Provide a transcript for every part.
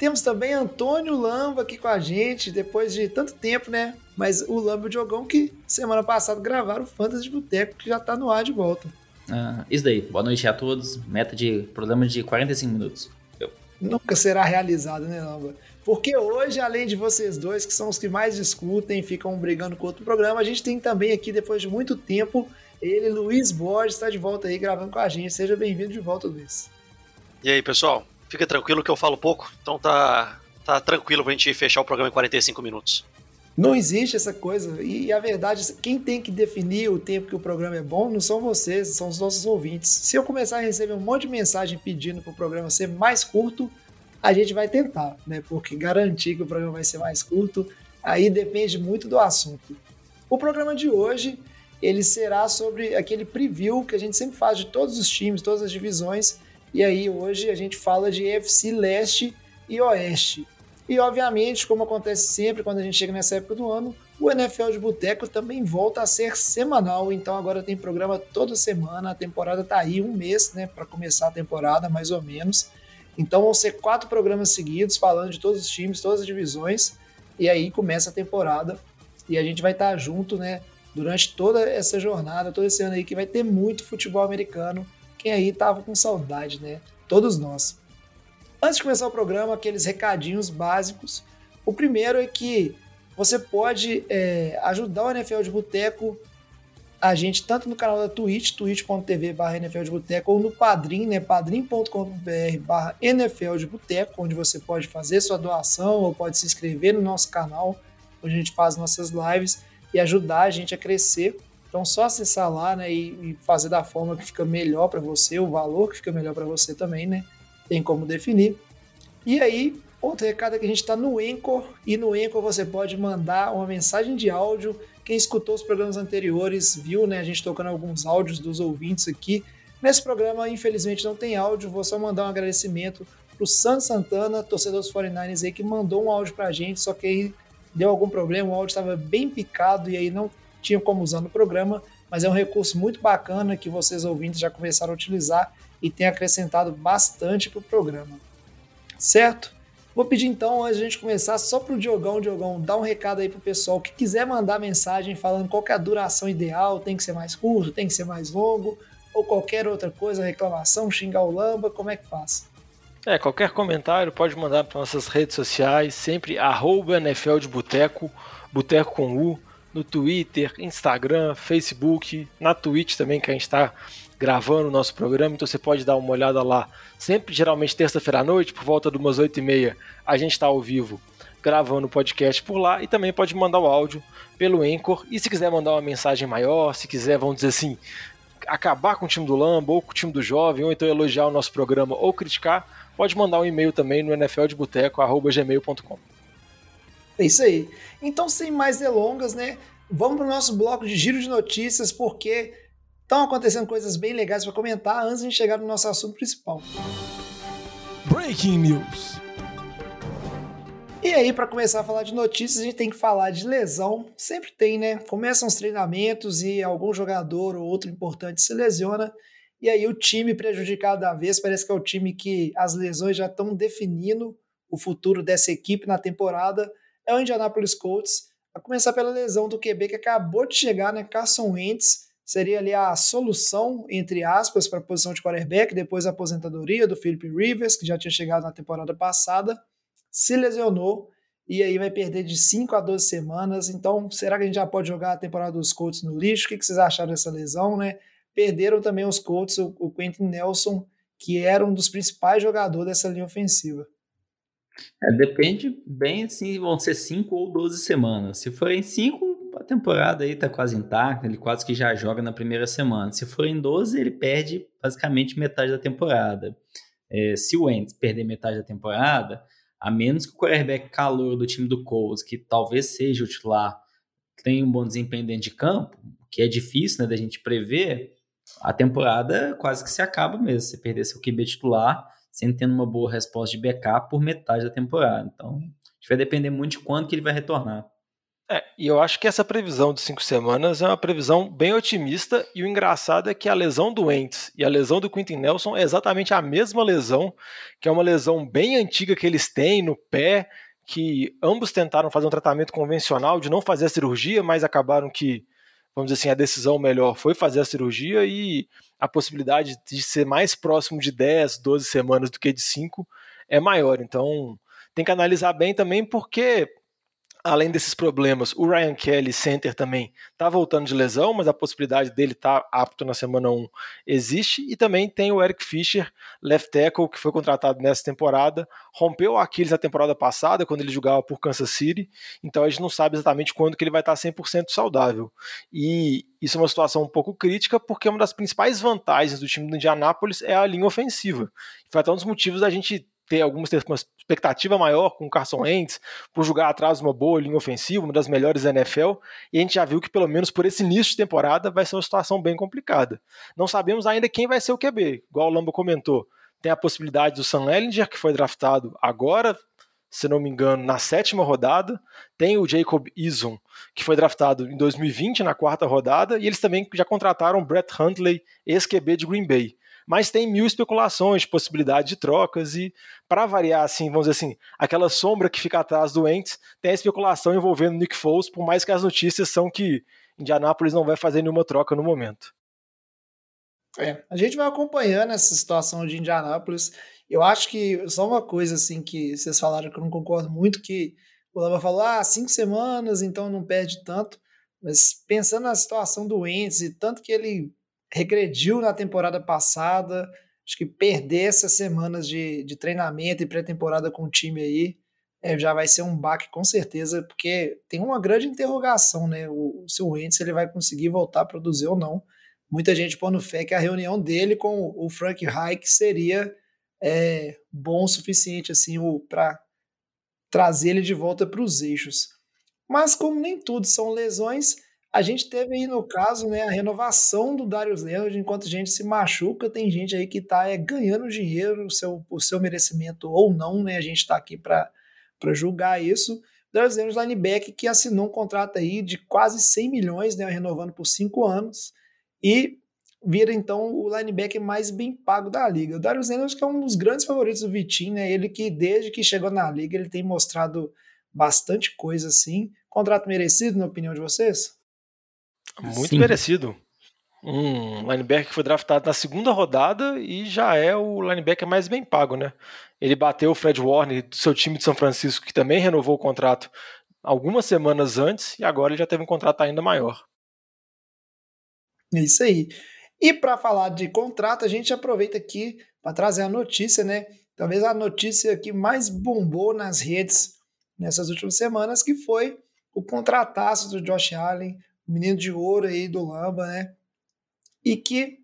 Temos também Antônio Lamba aqui com a gente, depois de tanto tempo, né? Mas o Lamba e o Diogão que semana passada gravaram o Fantasy de Boteco, que já tá no ar de volta. Ah, isso daí. Boa noite a todos. Meta de programa de 45 minutos. Eu. Nunca será realizado, né, Lamba? Porque hoje, além de vocês dois, que são os que mais discutem, ficam brigando com outro programa, a gente tem também aqui, depois de muito tempo, ele, Luiz Borges, está de volta aí gravando com a gente. Seja bem-vindo de volta, Luiz. E aí, pessoal? Fica tranquilo que eu falo pouco, então tá, tá tranquilo pra gente fechar o programa em 45 minutos. Não existe essa coisa. E a verdade, quem tem que definir o tempo que o programa é bom não são vocês, são os nossos ouvintes. Se eu começar a receber um monte de mensagem pedindo para o programa ser mais curto, a gente vai tentar, né? Porque garantir que o programa vai ser mais curto, aí depende muito do assunto. O programa de hoje, ele será sobre aquele preview que a gente sempre faz de todos os times, todas as divisões, e aí hoje a gente fala de FC Leste e Oeste. E obviamente, como acontece sempre quando a gente chega nessa época do ano, o NFL de Boteco também volta a ser semanal, então agora tem programa toda semana, a temporada tá aí um mês, né, para começar a temporada, mais ou menos. Então vão ser quatro programas seguidos falando de todos os times, todas as divisões, e aí começa a temporada e a gente vai estar junto, né, durante toda essa jornada, todo esse ano aí que vai ter muito futebol americano. Quem aí tava com saudade, né? Todos nós. Antes de começar o programa, aqueles recadinhos básicos. O primeiro é que você pode é, ajudar o NFL de Boteco a gente tanto no canal da Twitch, twitch.tv barra NFL de Boteco, ou no Padrim, né, padrim.com.br barra NFL de Boteco, onde você pode fazer sua doação ou pode se inscrever no nosso canal, onde a gente faz nossas lives e ajudar a gente a crescer. Então, só acessar lá né, e, fazer da forma que fica melhor para você, o valor que fica melhor para você também, né? Tem como definir. E aí, outro recado é que a gente está no Anchor, e no Anchor você pode mandar uma mensagem de áudio quem escutou os programas anteriores viu, né? A gente tocando alguns áudios dos ouvintes aqui. Nesse programa, infelizmente, não tem áudio. Vou só mandar um agradecimento pro San Santana, torcedor dos 49ers aí, que mandou um áudio pra gente, só que aí deu algum problema, o áudio estava bem picado e aí não tinha como usar no programa, mas é um recurso muito bacana que vocês ouvintes já começaram a utilizar e tem acrescentado bastante pro programa. Certo? Vou pedir então, antes de a gente começar, só pro Diogão, Diogão, dá um recado aí pro pessoal que quiser mandar mensagem falando qual é a duração ideal, tem que ser mais curto, tem que ser mais longo, ou qualquer outra coisa, reclamação, xingar o Lamba, como é que faz? É, qualquer comentário pode mandar para nossas redes sociais, sempre arroba NFL de Boteco, Boteco com U, no Twitter, Instagram, Facebook, na Twitch também, que a gente está gravando o nosso programa, então você pode dar uma olhada lá. Sempre, geralmente, terça-feira à noite, por volta de umas 8h30, a gente está ao vivo gravando o podcast por lá e também pode mandar o áudio pelo Anchor. E se quiser mandar uma mensagem maior, se quiser, vamos dizer assim, acabar com o time do Lamba ou com o time do Jovem, ou então elogiar o nosso programa ou criticar, pode mandar um e-mail também no nfldeboteco.gmail.com. É isso aí. Então, sem mais delongas, né? Vamos para o nosso bloco de giro de notícias, porque Estão acontecendo coisas bem legais para comentar antes de chegar no nosso assunto principal. Breaking News. E aí, para começar a falar de notícias, a gente tem que falar de lesão. Sempre tem, né? Começam os treinamentos e algum jogador ou outro importante se lesiona. E aí, o time prejudicado da vez parece que é o time que as lesões já estão definindo o futuro dessa equipe na temporada. É o Indianapolis Colts. A começar pela lesão do QB que acabou de chegar, né? Carson Wentz seria ali a solução, entre aspas, para a posição de quarterback, depois a aposentadoria do Philip Rivers, que já tinha chegado na temporada passada, se lesionou e aí vai perder de 5 a 12 semanas. Então, será que a gente já pode jogar a temporada dos Colts no lixo? O que vocês acharam dessa lesão, né? Perderam também os Colts, o Quentin Nelson, que era um dos principais jogadores dessa linha ofensiva. É, depende bem assim, vão ser 5 ou 12 semanas. Se forem 5, a temporada aí tá quase intacta, ele quase que já joga na primeira semana. Se for em 12, ele perde basicamente metade da temporada. É, se o Wentz perder metade da temporada, A menos que o quarterback calor do time do Colts, que talvez seja o titular, tenha um bom desempenho dentro de campo, que é difícil né, da gente prever, a temporada quase que se acaba mesmo. Você perder seu QB titular sem tendo uma boa resposta de backup por metade da temporada. Então, a gente vai depender muito de quando que ele vai retornar. É, e eu acho que essa previsão de cinco semanas é uma previsão bem otimista, e o engraçado é que a lesão do Wentz e a lesão do Quentin Nelson é exatamente a mesma lesão, que é uma lesão bem antiga que eles têm no pé, que ambos tentaram fazer um tratamento convencional de não fazer a cirurgia, mas acabaram que, vamos dizer assim, a decisão melhor foi fazer a cirurgia e a possibilidade de ser mais próximo de 10, 12 semanas do que de 5 é maior. Então, tem que analisar bem também, porque além desses problemas, o Ryan Kelly, center, também está voltando de lesão, mas a possibilidade dele estar tá apto na semana 1 existe. E também tem o Eric Fischer, left tackle, que foi contratado nessa temporada. Rompeu o Aquiles na temporada passada, quando ele jogava por Kansas City. Então a gente não sabe exatamente quando que ele vai estar 100% saudável. E isso é uma situação um pouco crítica, porque uma das principais vantagens do time do Indianapolis é a linha ofensiva. Foi até um dos motivos da gente ter algumas ter uma expectativa maior com o Carson Wentz, por jogar atrás de uma boa linha ofensiva, uma das melhores da NFL, e a gente já viu que pelo menos por esse início de temporada vai ser uma situação bem complicada. Não sabemos ainda quem vai ser o QB, igual o Lamba comentou. Tem a possibilidade do Sam Ellinger, que foi draftado agora, se não me engano, na sétima rodada. Tem o Jacob Eason, que foi draftado em 2020, na quarta rodada. E eles também já contrataram Brett Huntley, ex-QB de Green Bay mas tem mil especulações, possibilidade de trocas e para variar assim, vamos dizer assim, aquela sombra que fica atrás do Ents, tem a especulação envolvendo Nick Foles, por mais que as notícias são que Indianápolis não vai fazer nenhuma troca no momento. É, a gente vai acompanhando essa situação de Indianápolis. Eu acho que só uma coisa assim que vocês falaram que eu não concordo muito, que o Lama falou, ah, cinco semanas, então não perde tanto. Mas pensando na situação do Wentz e tanto que ele regrediu na temporada passada. Acho que perder essas semanas de, de treinamento e pré-temporada com o time aí é, já vai ser um baque com certeza, porque tem uma grande interrogação, né? O, se o Wentz ele vai conseguir voltar a produzir ou não. Muita gente pondo fé que a reunião dele com o Frank Reich seria é, bom o suficiente assim para trazer ele de volta para os eixos. Mas como nem tudo são lesões, a gente teve aí, no caso, né, a renovação do Darius Leonard, enquanto a gente se machuca, tem gente aí que está é, ganhando dinheiro, o seu, o seu merecimento ou não, né? A gente está aqui para julgar isso. Darius Leonard, linebacker, que assinou um contrato aí de quase 100 milhões, né, renovando por cinco anos, e vira então o linebacker mais bem pago da liga. O Darius Leonard que é um dos grandes favoritos do Vitinho, né? Ele que desde que chegou na liga, ele tem mostrado bastante coisa assim. Contrato merecido, na opinião de vocês? Muito Sim. merecido. Um linebacker que foi draftado na segunda rodada e já é o linebacker mais bem pago, né? Ele bateu o Fred Warner do seu time de São Francisco, que também renovou o contrato algumas semanas antes, e agora ele já teve um contrato ainda maior. É isso aí. E para falar de contrato, a gente aproveita aqui para trazer a notícia, né? Talvez a notícia que mais bombou nas redes nessas últimas semanas, que foi o contrataço do Josh Allen menino de ouro aí do Lamba, né? E que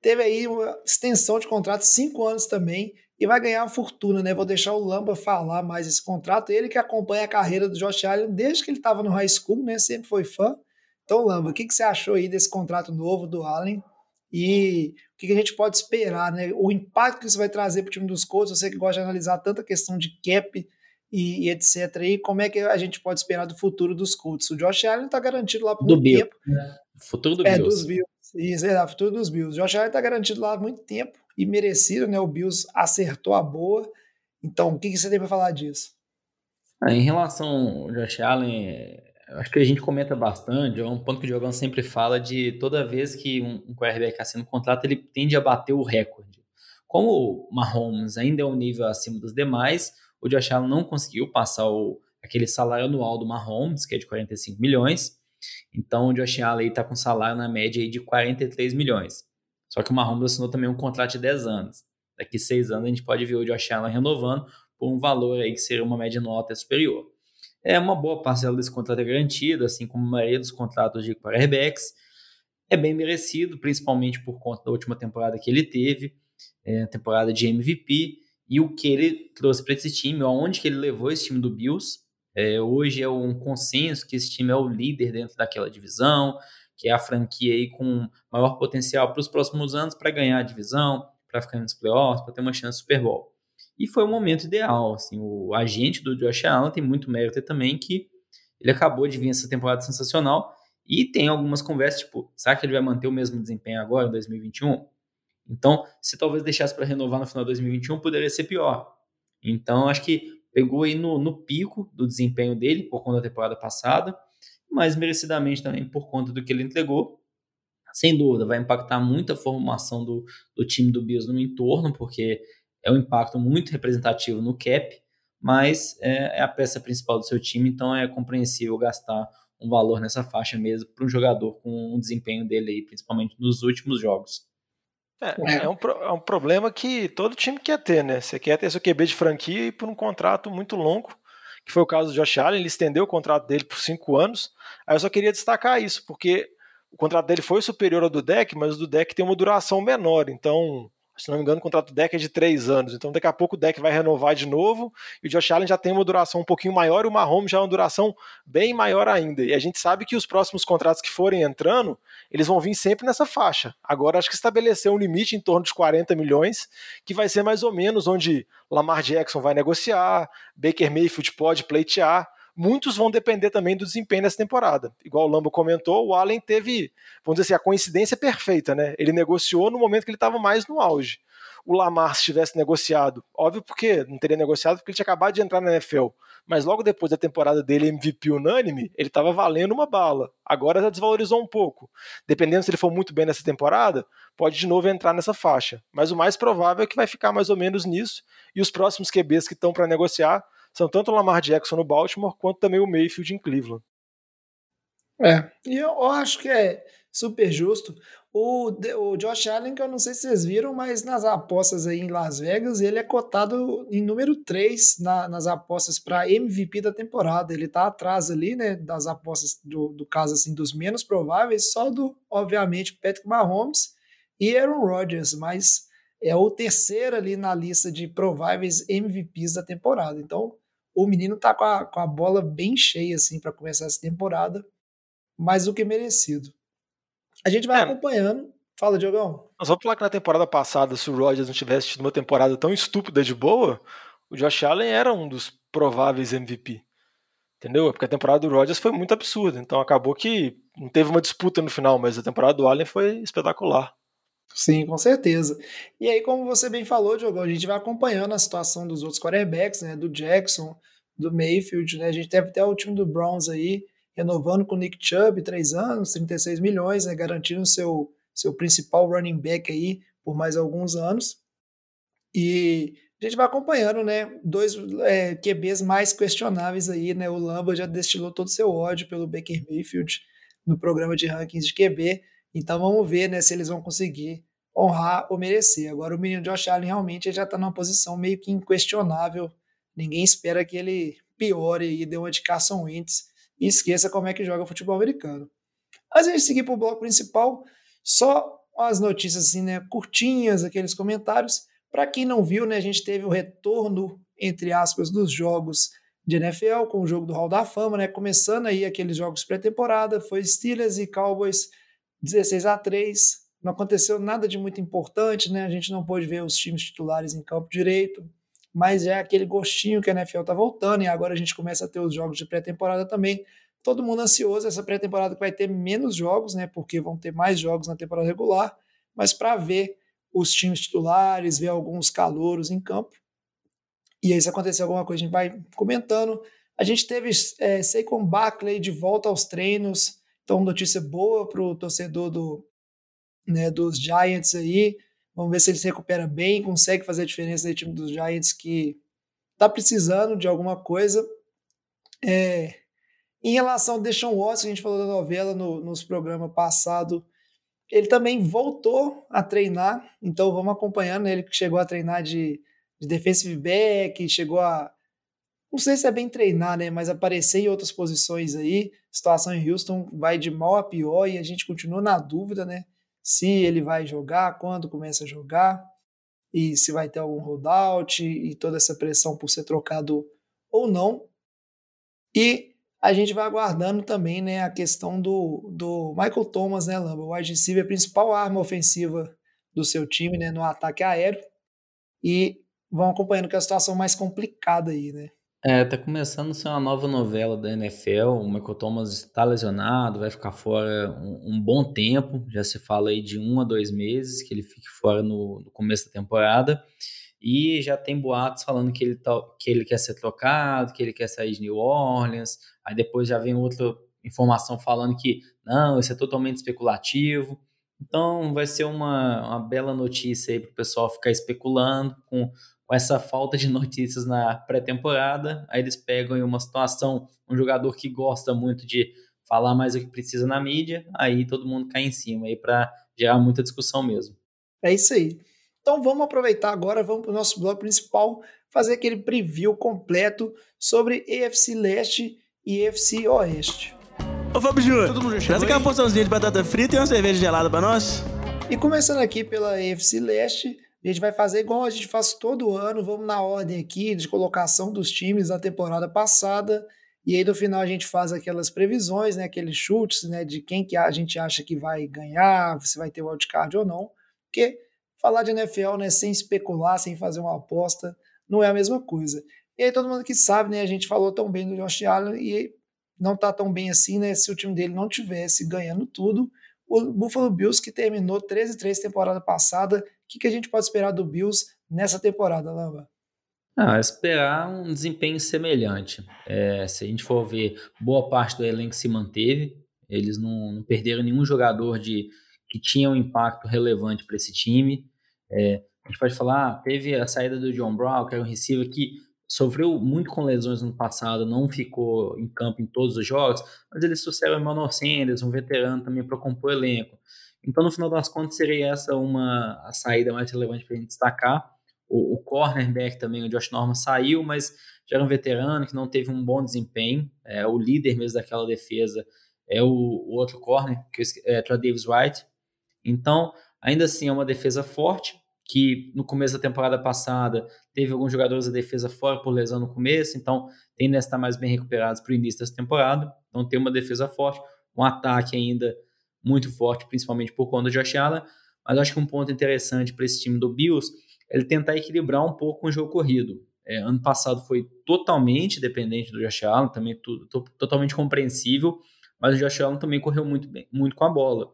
teve aí uma extensão de contrato, cinco anos também, e vai ganhar uma fortuna, né? Vou deixar o Lamba falar mais esse contrato. Ele que acompanha a carreira do Josh Allen desde que ele estava no high school, né? Sempre foi fã. Então, Lamba, o que, que você achou aí desse contrato novo do Allen? E o que, que a gente pode esperar, né? O impacto que isso vai trazer para o time dos Colts, você que gosta de analisar tanta questão de cap e, e, etc. E como é que a gente pode esperar do futuro dos Colts? O Josh Allen está garantido lá por do muito Bill. tempo. Né? Futuro do é, Bills. dos Bills. Isso, é, futuro dos Bills. O Josh Allen está garantido lá há muito tempo e merecido, né? O Bills acertou a boa. Então, o que, que você tem para falar disso? Ah, em relação ao Josh Allen, acho que a gente comenta bastante, é um ponto que o Diogão sempre fala de toda vez que um, um quarterback assina um contrato, ele tende a bater o recorde. Como o Mahomes ainda é um nível acima dos demais, o Josh Allen não conseguiu passar o, aquele salário anual do Mahomes, que é de 45 milhões. Então o Josh Allen está com salário na média de 43 milhões. Só que o Mahomes assinou também um contrato de 10 anos. Daqui seis anos a gente pode ver o Josh Allen renovando por um valor aí que seria uma média nota superior. É uma boa parcela desse contrato é garantida, assim como a maioria dos contratos de quarterbacks. É bem merecido, principalmente por conta da última temporada que ele teve, é, temporada de MVP e o que ele trouxe para esse time, aonde que ele levou esse time do Bills. É, hoje é um consenso que esse time é o líder dentro daquela divisão, que é a franquia aí com maior potencial para os próximos anos para ganhar a divisão, para ficar nos playoffs, para ter uma chance Super Bowl. E foi o momento ideal. Assim, o agente do Josh Allen tem muito mérito também que ele acabou de vir essa temporada sensacional e tem algumas conversas, tipo, será que ele vai manter o mesmo desempenho agora em 2021? Então, se talvez deixasse para renovar no final de 2021, poderia ser pior. Então, acho que pegou aí no, no pico do desempenho dele por conta da temporada passada, mas merecidamente também por conta do que ele entregou. Sem dúvida, vai impactar muito a formação do, do time do Bills no entorno, porque é um impacto muito representativo no cap, mas é, é a peça principal do seu time, então é compreensível gastar um valor nessa faixa mesmo para um jogador com um desempenho dele aí, principalmente nos últimos jogos. É, é. é, um, é um problema que todo time quer ter, né? Você quer ter seu QB de franquia e por um contrato muito longo, que foi o caso do Josh Allen, ele estendeu o contrato dele por cinco anos. Aí eu só queria destacar isso, porque o contrato dele foi superior ao do deck, mas o do deck tem uma duração menor, então se não me engano, o contrato do deck é de três anos. Então, daqui a pouco o deck vai renovar de novo. E o Josh Allen já tem uma duração um pouquinho maior e o Mahomes já é uma duração bem maior ainda. E a gente sabe que os próximos contratos que forem entrando, eles vão vir sempre nessa faixa. Agora, acho que estabeleceu um limite em torno de 40 milhões, que vai ser mais ou menos onde Lamar Jackson vai negociar, Baker Mayfield pode pleitear muitos vão depender também do desempenho dessa temporada. Igual o Lambo comentou, o Allen teve, vamos dizer assim, a coincidência perfeita, né? Ele negociou no momento que ele estava mais no auge. O Lamar, se tivesse negociado, óbvio porque não teria negociado porque ele tinha acabado de entrar na NFL, mas logo depois da temporada dele MVP unânime, ele estava valendo uma bala. Agora já desvalorizou um pouco. Dependendo se ele for muito bem nessa temporada, pode de novo entrar nessa faixa. Mas o mais provável é que vai ficar mais ou menos nisso, e os próximos QBs que estão para negociar são tanto o Lamar Jackson no Baltimore quanto também o Mayfield em Cleveland. É, e eu acho que é super justo. O, o Josh Allen, que eu não sei se vocês viram, mas nas apostas aí em Las Vegas, ele é cotado em número 3 na, nas apostas para MVP da temporada. Ele tá atrás ali, né, das apostas do, do caso assim dos menos prováveis, só do, obviamente, Patrick Mahomes e Aaron Rodgers, mas é o terceiro ali na lista de prováveis MVPs da temporada. Então, o menino tá com a, com a bola bem cheia assim para começar essa temporada, mais do que merecido. A gente vai é. acompanhando. Fala, Diogão. Nós vamos falar que na temporada passada, se o Rodgers não tivesse tido uma temporada tão estúpida de boa, o Josh Allen era um dos prováveis MVP. Entendeu? Porque a temporada do Rodgers foi muito absurda. Então acabou que não teve uma disputa no final, mas a temporada do Allen foi espetacular. Sim, com certeza. E aí, como você bem falou, Diogo, a gente vai acompanhando a situação dos outros quarterbacks, né? Do Jackson, do Mayfield, né? A gente teve até o time do Browns aí, renovando com o Nick Chubb, três anos, 36 milhões, né? Garantindo seu, seu principal running back aí por mais alguns anos. E a gente vai acompanhando, né? Dois é, QBs mais questionáveis aí, né? O Lamba já destilou todo o seu ódio pelo Baker Mayfield no programa de rankings de QB. Então vamos ver né, se eles vão conseguir honrar ou merecer. Agora o menino Josh Allen realmente já está numa posição meio que inquestionável. Ninguém espera que ele piore e dê uma de Carson Wentz e esqueça como é que joga futebol americano. Antes de a gente seguir para o bloco principal, só as notícias assim, né, curtinhas, aqueles comentários. Para quem não viu, né, a gente teve o retorno, entre aspas, dos jogos de NFL, com o jogo do Hall da Fama, né, começando aí aqueles jogos pré-temporada, foi Steelers e Cowboys 16 a 3. Não aconteceu nada de muito importante, né? A gente não pôde ver os times titulares em campo direito, mas é aquele gostinho que a NFL tá voltando e agora a gente começa a ter os jogos de pré-temporada também. Todo mundo ansioso essa pré-temporada que vai ter menos jogos, né? Porque vão ter mais jogos na temporada regular, mas para ver os times titulares, ver alguns calouros em campo. E aí, se acontecer alguma coisa, a gente vai comentando. A gente teve é, Saquon Barkley de volta aos treinos, então, notícia boa para o torcedor do, né, dos Giants aí. Vamos ver se ele se recupera bem, consegue fazer a diferença no time dos Giants que está precisando de alguma coisa. É, em relação ao Deshaun Watson, a gente falou da novela no, nos programas passados, ele também voltou a treinar, então vamos acompanhando ele que chegou a treinar de, de defensive back, chegou a não sei se é bem treinar, né? Mas aparecer em outras posições aí. Situação em Houston vai de mal a pior e a gente continua na dúvida, né? Se ele vai jogar, quando começa a jogar. e se vai ter algum holdout e toda essa pressão por ser trocado ou não. E a gente vai aguardando também né, a questão do, do Michael Thomas, né, Lamba? O wide receiver, a principal arma ofensiva do seu time né, no ataque aéreo. E vão acompanhando que é a situação mais complicada aí, né? É, tá começando a ser uma nova novela da NFL. O Michael Thomas está lesionado, vai ficar fora um, um, bom tempo. Já se fala aí de um a dois meses que ele fique fora no, no começo da temporada. E já tem boatos falando que ele, tá, que ele quer ser trocado, que ele quer sair de New Orleans. Aí depois já vem outra informação falando que não, isso é totalmente especulativo. Então vai ser uma, uma bela notícia aí para o pessoal ficar especulando com, com essa falta de notícias na pré-temporada. Aí eles pegam em uma situação, um jogador que gosta muito de falar mais o que precisa na mídia, aí todo mundo cai em cima aí para gerar muita discussão mesmo. É isso aí. Então vamos aproveitar agora, vamos para o nosso bloco principal, fazer aquele preview completo sobre EFC Leste e EFC Oeste. Ô Fábio Júnior, traz aquela porçãozinha de batata frita e uma cerveja gelada para nós. E começando aqui pela EFC Leste, a gente vai fazer igual a gente faz todo ano, vamos na ordem aqui de colocação dos times da temporada passada, e aí no final a gente faz aquelas previsões, né, aqueles chutes, né, de quem que a gente acha que vai ganhar, se vai ter wildcard ou não, porque falar de NFL, né, sem especular, sem fazer uma aposta, não é a mesma coisa. E aí todo mundo que sabe, né, a gente falou tão bem do Josh Allen e não tá tão bem assim, né, se o time dele não tivesse ganhando tudo. O Buffalo Bills que terminou 13-3 temporada passada, que, que a gente pode esperar do Bills nessa temporada, Lamba? Ah, esperar um desempenho semelhante. É, se a gente for ver, boa parte do elenco se manteve, eles não, não perderam nenhum jogador de que tinha um impacto relevante para esse time. É, a gente pode falar, ah, teve a saída do John Brown, que era um receiver que sofreu muito com lesões no passado, não ficou em campo em todos os jogos, mas eles trouxeram o Emmanuel Sanders, um veterano também para compor o elenco. Então, no final das contas, seria essa uma a saída mais relevante para a gente destacar. O, o cornerback também, o Josh Norman, saiu, mas já era um veterano que não teve um bom desempenho. É, o líder mesmo daquela defesa é o, o outro corner, que é Davis White. Então, Ainda assim, é uma defesa forte, que no começo da temporada passada teve alguns jogadores da defesa fora por lesão no começo, então tendem a estar mais bem recuperados para o início dessa temporada. Então tem uma defesa forte, um ataque ainda muito forte, principalmente por conta do Josh Allen. Mas acho que um ponto interessante para esse time do Bills é ele tentar equilibrar um pouco o jogo corrido. É, ano passado foi totalmente dependente do Josh Allen, também tudo, totalmente compreensível, mas o Josh Allen também correu muito, bem, muito com a bola.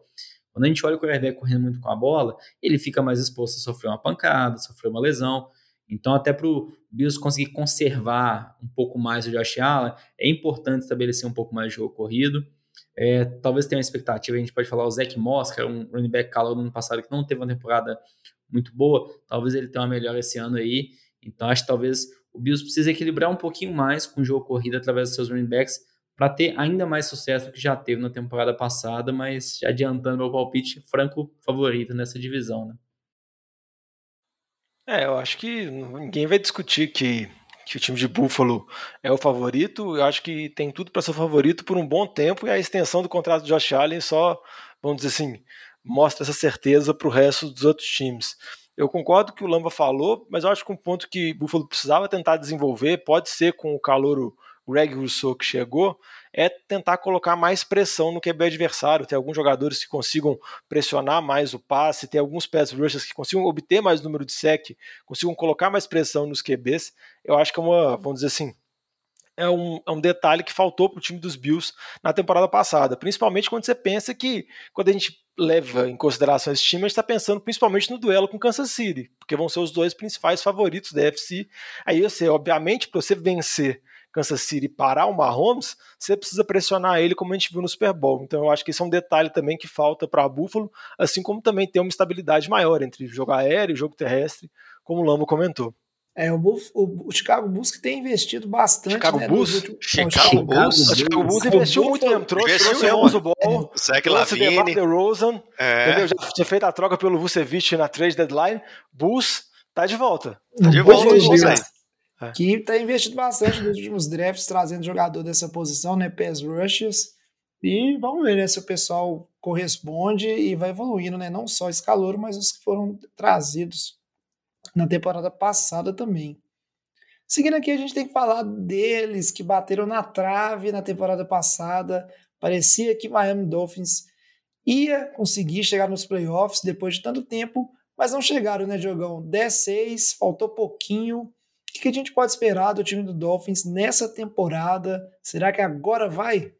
Quando a gente olha o quarterback correndo muito com a bola, ele fica mais exposto a sofrer uma pancada, sofrer uma lesão. Então, até para o Bills conseguir conservar um pouco mais o Josh Allen, é importante estabelecer um pouco mais de jogo corrido. É, talvez tenha uma expectativa, a gente pode falar o Zach Moss, que era um running back calor no ano passado, que não teve uma temporada muito boa, talvez ele tenha uma melhor esse ano aí. Então, acho que talvez o Bills precise equilibrar um pouquinho mais com o jogo corrido através dos seus running backs, para ter ainda mais sucesso do que já teve na temporada passada, mas adiantando meu palpite, franco favorito nessa divisão, né? É, eu acho que ninguém vai discutir que, que o time de Buffalo é o favorito. Eu acho que tem tudo para ser favorito por um bom tempo e a extensão do contrato de Josh Allen só, vamos dizer assim, mostra essa certeza para o resto dos outros times. Eu concordo o que o Lamba falou, mas eu acho que um ponto que Buffalo precisava tentar desenvolver pode ser com o calouro Greg Rousseau que chegou, é tentar colocar mais pressão no QB adversário, ter alguns jogadores que consigam pressionar mais o passe, ter alguns pass rushers que consigam obter mais número de sec, consigam colocar mais pressão nos QBs. Eu acho que é uma, vamos dizer assim, é um, é um detalhe que faltou para o time dos Bills na temporada passada, principalmente quando você pensa que, quando a gente leva em consideração esse time, a gente está pensando principalmente no duelo com Kansas City, porque vão ser os dois principais favoritos da FC. Aí você, obviamente, para você vencer Kansas City parar o Mahomes, você precisa pressionar ele como a gente viu no Super Bowl. Então eu acho que isso é um detalhe também que falta para Buffalo, assim como também ter uma estabilidade maior entre jogo aéreo e jogo terrestre, como o Lamo comentou. É, o, Buff, o, o, Chicago Bulls que tem investido bastante. Chicago né, Bulls? Últimos... Chicago, Bulls? O Chicago Bulls investiu muito tempo. Trouxe, investiu trouxe o Ball, Zach Lavine. DeRozan, é. entendeu? Já tinha feito a troca pelo Vucevic na trade deadline. Bulls tá de volta. Tá de volta Bulls. É. Que está investido bastante nos últimos drafts, trazendo jogador dessa posição, né? Pass rushes. E vamos ver né, se o pessoal corresponde e vai evoluindo, né? Não só esse calor, mas os que foram trazidos na temporada passada também. Seguindo aqui, a gente tem que falar deles que bateram na trave na temporada passada. Parecia que Miami Dolphins ia conseguir chegar nos playoffs depois de tanto tempo, mas não chegaram, né, Diogão? 10-6, faltou pouquinho. O que a gente pode esperar do time do Dolphins nessa temporada? Será que agora vai?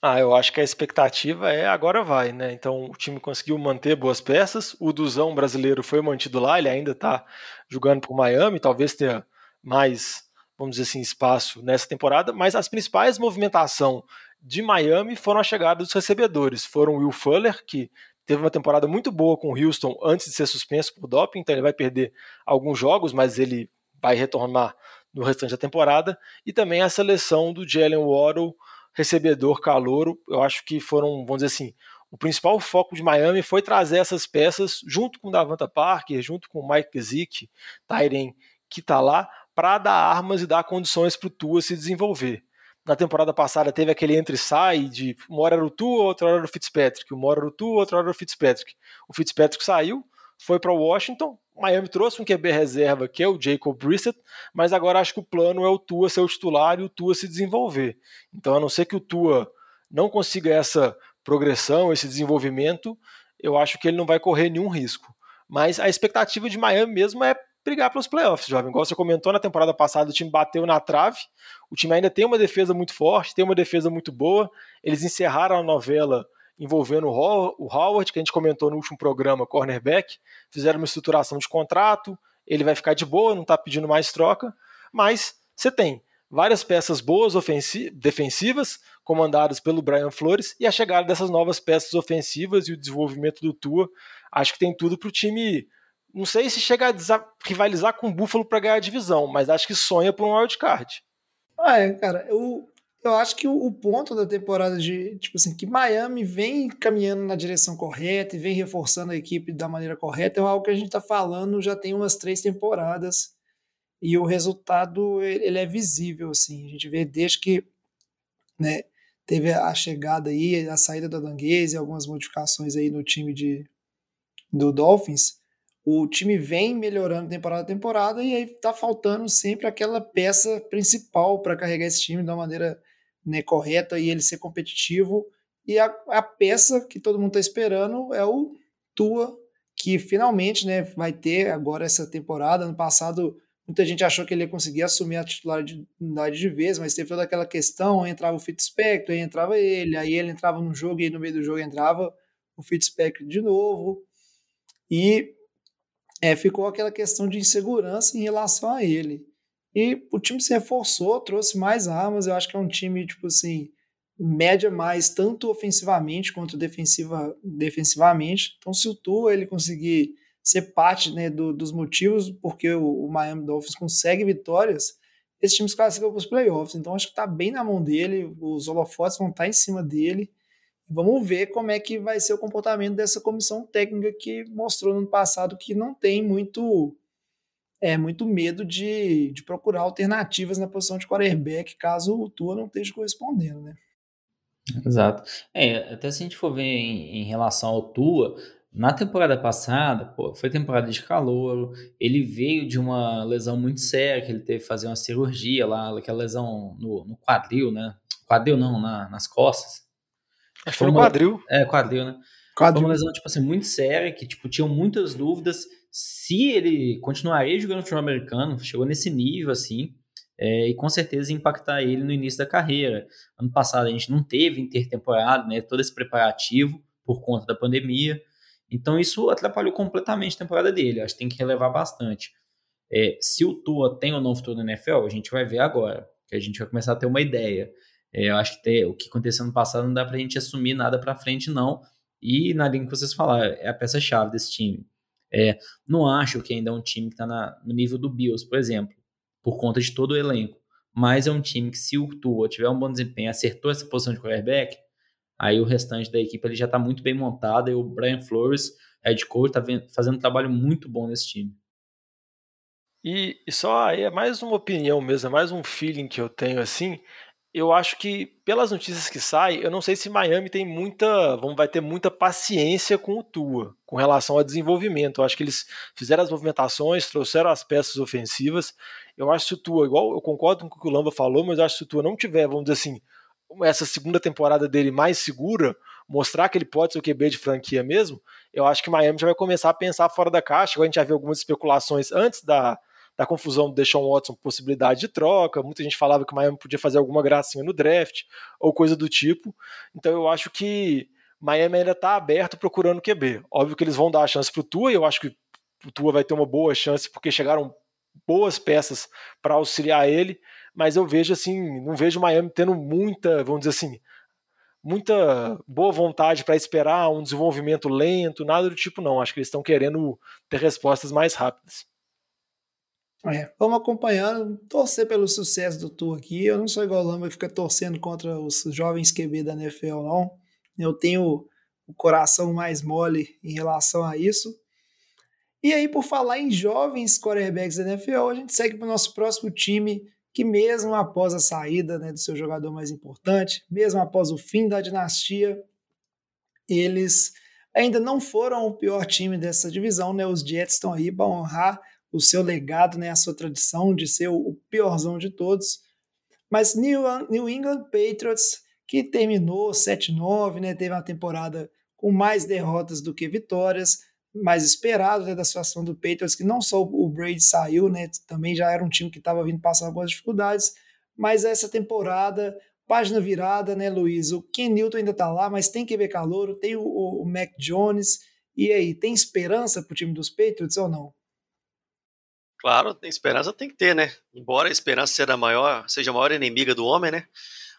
Ah, eu acho que a expectativa é agora vai, né? Então o time conseguiu manter boas peças. O Duzão brasileiro foi mantido lá, ele ainda está jogando por Miami, talvez tenha mais, vamos dizer assim, espaço nessa temporada, mas as principais movimentação de Miami foram a chegada dos recebedores. Foram o Will Fuller, que teve uma temporada muito boa com o Houston antes de ser suspenso por doping, então ele vai perder alguns jogos, mas ele vai retornar no restante da temporada, e também a seleção do Jalen Waddle, recebedor calouro. Eu acho que foram, vamos dizer assim, o principal foco de Miami foi trazer essas peças junto com o Davanta Parker, junto com o Mike Gesicki, Tyren, que está lá, para dar armas e dar condições para o Tua se desenvolver. Na temporada passada teve aquele entre-sai de uma hora era o Tua, outra hora era o Fitzpatrick, uma hora era o Tua, outra hora era o Fitzpatrick. O Fitzpatrick saiu, foi para Washington, Miami trouxe um QB reserva, que é o Jacob Brissett, mas agora acho que o plano é o Tua ser o titular e o Tua se desenvolver. Então, a não ser que o Tua não consiga essa progressão, esse desenvolvimento, eu acho que ele não vai correr nenhum risco. Mas a expectativa de Miami mesmo é brigar pelos playoffs, jovem. Igual você comentou na temporada passada, o time bateu na trave. O time ainda tem uma defesa muito forte, tem uma defesa muito boa. Eles encerraram a novela envolvendo o Howard, que a gente comentou no último programa, cornerback, fizeram uma estruturação de contrato, ele vai ficar de boa, não está pedindo mais troca, mas você tem várias peças boas defensivas, comandadas pelo Brian Flores, e a chegada dessas novas peças ofensivas e o desenvolvimento do Tua, acho que tem tudo para o time. Não sei se chega a rivalizar com o Buffalo para ganhar a divisão, mas acho que sonha por um wildcard. Ah, é, cara, eu, eu acho que o, ponto da temporada de, tipo assim, que Miami vem caminhando na direção correta e vem reforçando a equipe da maneira correta, é algo que a gente está falando já tem umas três temporadas. E o resultado ele é visível, assim, a gente vê desde que, né, teve a chegada aí, a saída do Adanguese, algumas modificações aí no time de, do Dolphins, o time vem melhorando temporada a temporada e aí tá faltando sempre aquela peça principal para carregar esse time de uma maneira né, correta e ele ser competitivo. E a, a peça que todo mundo está esperando é o Tua, que finalmente né, vai ter agora essa temporada. Ano passado, muita gente achou que ele ia conseguir assumir a titularidade de vez, mas teve toda aquela questão: entrava o Fitzpatrick, aí entrava ele, aí ele entrava no jogo e no meio do jogo entrava o Fitzpatrick de novo. E é, ficou aquela questão de insegurança em relação a ele. E o time se reforçou, trouxe mais armas. Eu acho que é um time, tipo assim, média mais, tanto ofensivamente quanto defensiva, defensivamente. Então, se o Tua ele conseguir ser parte né, do, dos motivos porque o, o, Miami Dolphins consegue vitórias, esse time se classifica para os playoffs. Então, acho que está bem na mão dele, os holofotes vão estar tá em cima dele. Vamos ver como é que vai ser o comportamento dessa comissão técnica que mostrou no ano passado que não tem muito é muito medo de, de procurar alternativas na posição de quarterback caso o Tua não esteja correspondendo, né? Exato. É, até se a gente for ver em, em relação ao Tua, na temporada passada, pô, foi temporada de calor, ele veio de uma lesão muito séria, que ele teve que fazer uma cirurgia lá, aquela lesão no, no quadril, né? Quadril não, na, nas costas. Acho que foi no quadril. É, quadril, né? Quadril. Foi uma lesão, tipo assim, muito séria, que, tipo, tinham muitas dúvidas se ele continuaria jogando futebol americano, chegou nesse nível assim, é, e com certeza impactar ele no início da carreira. Ano passado a gente não teve intertemporada, né, todo esse preparativo por conta da pandemia, então isso atrapalhou completamente a temporada dele, acho que tem que relevar bastante. É, se o Tua tem ou não futuro na NFL, a gente vai ver agora, que a gente vai começar a ter uma ideia. É, eu acho que ter, o que aconteceu no passado não dá pra gente assumir nada pra frente, não. E na linha que vocês falaram, é a peça-chave desse time. É, não acho que ainda é um time que está no nível do Bills, por exemplo, por conta de todo o elenco. Mas é um time que, se o Tua tiver um bom desempenho, acertou essa posição de quarterback, aí o restante da equipe ele já está muito bem montado e o Brian Flores, head coach, está fazendo um trabalho muito bom nesse time. E, e só aí é mais uma opinião mesmo, é mais um feeling que eu tenho assim. Eu acho que, pelas notícias que saem, eu não sei se Miami tem muita. Vamos, vai ter muita paciência com o Tua, com relação ao desenvolvimento. Eu acho que eles fizeram as movimentações, trouxeram as peças ofensivas. Eu acho que o Tua, igual eu concordo com o que o Lamba falou, mas eu acho que se o Tua não tiver, vamos dizer assim, essa segunda temporada dele mais segura, mostrar que ele pode ser o QB de franquia mesmo, eu acho que Miami já vai começar a pensar fora da caixa. Agora a gente já viu algumas especulações antes da, da confusão do Deshaun Watson, possibilidade de troca. Muita gente falava que o Miami podia fazer alguma gracinha no draft ou coisa do tipo. Então eu acho que Miami ainda está aberto procurando QB. Óbvio que eles vão dar a chance para o Tua e eu acho que o Tua vai ter uma boa chance porque chegaram boas peças para auxiliar ele. Mas eu vejo assim, não vejo Miami tendo muita, vamos dizer assim, muita boa vontade para esperar um desenvolvimento lento, nada do tipo, não. Acho que eles estão querendo ter respostas mais rápidas. É, vamos acompanhando, torcer pelo sucesso do Tour aqui. Eu não sou igual o Lamba que fica torcendo contra os jovens QB da NFL, não. Eu tenho o coração mais mole em relação a isso. E aí, por falar em jovens quarterbacks da NFL, a gente segue para o nosso próximo time, que mesmo após a saída né, do seu jogador mais importante, mesmo após o fim da dinastia, eles ainda não foram o pior time dessa divisão, né? Os Jets estão aí para honrar o seu legado, né, a sua tradição de ser o piorzão de todos. Mas New, New England Patriots, que terminou 7-9, né, teve uma temporada com mais derrotas do que vitórias, mais esperado né, da situação do Patriots, que não só o Brady saiu, né, também já era um time que estava vindo passando algumas dificuldades, mas essa temporada, página virada, né, Luiz? O Ken Newton ainda está lá, mas tem que ver calor, tem o, o Mac Jones, e aí, tem esperança para o time dos Patriots ou não? Claro, esperança tem que ter, né? Embora a esperança seja a maior, seja a maior inimiga do homem, né?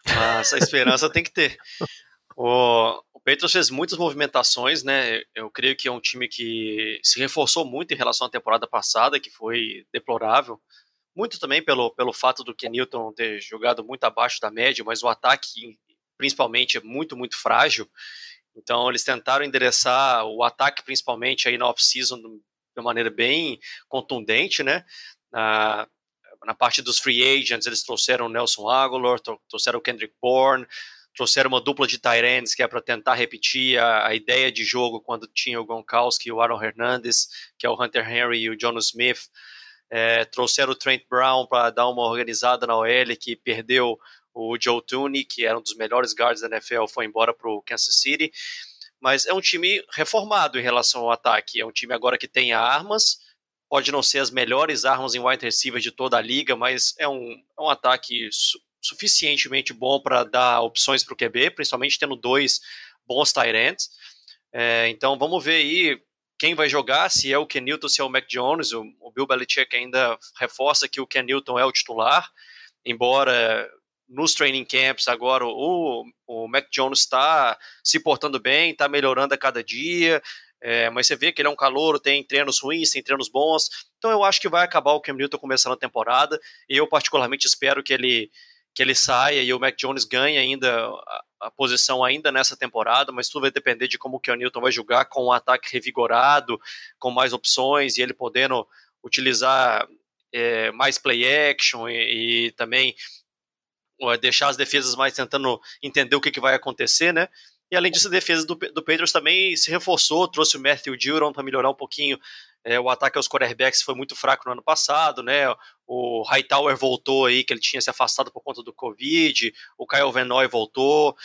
Mas a esperança tem que ter. O, o Patriots fez muitas movimentações, né? Eu creio que é um time que se reforçou muito em relação à temporada passada, que foi deplorável. Muito também pelo, pelo fato do Kenilton ter jogado muito abaixo da média, mas o ataque, principalmente, é muito, muito frágil. Então, eles tentaram endereçar o ataque, principalmente, aí na off-season, de uma maneira bem contundente, né? Na, na parte dos free agents, eles trouxeram o Nelson Aguilar, trouxeram o Kendrick Bourne, trouxeram uma dupla de Tyrants que é para tentar repetir a, a, ideia de jogo quando tinha o Gronkowski e o Aaron Hernandez, que é o Hunter Henry e o Jonas Smith. É, trouxeram o Trent Brown para dar uma organizada na OL, que perdeu o Joe Tooney, que era um dos melhores guards da NFL, foi embora para o Kansas City mas é um time reformado em relação ao ataque. É um time agora que tem armas, pode não ser as melhores armas em wide receiver de toda a liga, mas é um, é um ataque su suficientemente bom para dar opções para o QB, principalmente tendo dois bons tight ends. É, então vamos ver aí quem vai jogar, se é o Ken Newton, se é o Mac Jones. O, o Bill Belichick ainda reforça que o Ken Newton é o titular, embora nos training camps agora o, o Mac Jones está se portando bem, está melhorando a cada dia, é, mas você vê que ele é um calor, tem treinos ruins, tem treinos bons, então eu acho que vai acabar o Cam Newton começando a temporada, e eu particularmente espero que ele, que ele saia e o Mac Jones ganhe ainda a, a posição ainda nessa temporada, mas tudo vai depender de como o Cam Newton vai jogar com um ataque revigorado, com mais opções, e ele podendo utilizar é, mais play action e, e também deixar as defesas mais tentando entender o que, que vai acontecer, né? E além disso, a defesa do, do Patriots também se reforçou, trouxe o Matthew Dillon para melhorar um pouquinho é, o ataque aos quarterbacks foi muito fraco no ano passado, né? O Hightower voltou aí, que ele tinha se afastado por conta do Covid, o Kyle Venoy voltou.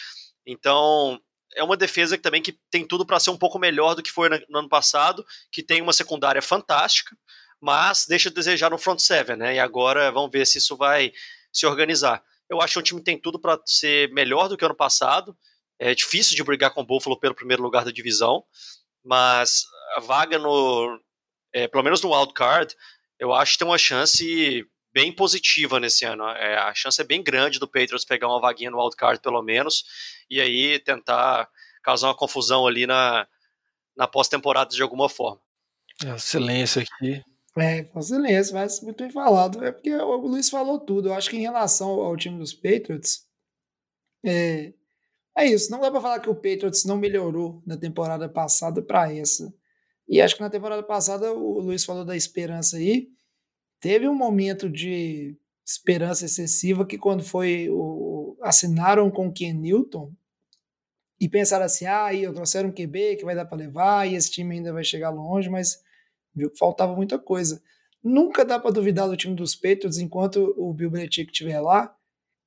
Então, é uma defesa que também que tem tudo para ser um pouco melhor do que foi no ano passado, que tem uma secundária fantástica, mas deixa de desejar no front seven, né? E agora vamos ver se isso vai se organizar. Eu acho que o time tem tudo para ser melhor do que ano passado. É difícil de brigar com o Buffalo pelo primeiro lugar da divisão, mas a vaga no, é, pelo menos no wild card, eu acho que tem uma chance bem positiva nesse ano. É, a chance é bem grande do Patriots pegar uma vaguinha no wild card pelo menos e aí tentar causar uma confusão ali na, na pós-temporada de alguma forma. Silêncio aqui. É, com silêncio, mas muito bem falado. É porque o Luiz falou tudo. Eu acho que em relação ao time dos Patriots, é, é isso. Não dá para falar que o Patriots não melhorou na temporada passada para essa. E acho que na temporada passada, o Luiz falou da esperança aí. Teve um momento de esperança excessiva que quando foi o, assinaram com o Ken Newton e pensaram assim, ah, eu trouxeram um QB que vai dar para levar e esse time ainda vai chegar longe, mas viu que faltava muita coisa. Nunca dá para duvidar do time dos Patriots enquanto o Bill Belichick estiver lá,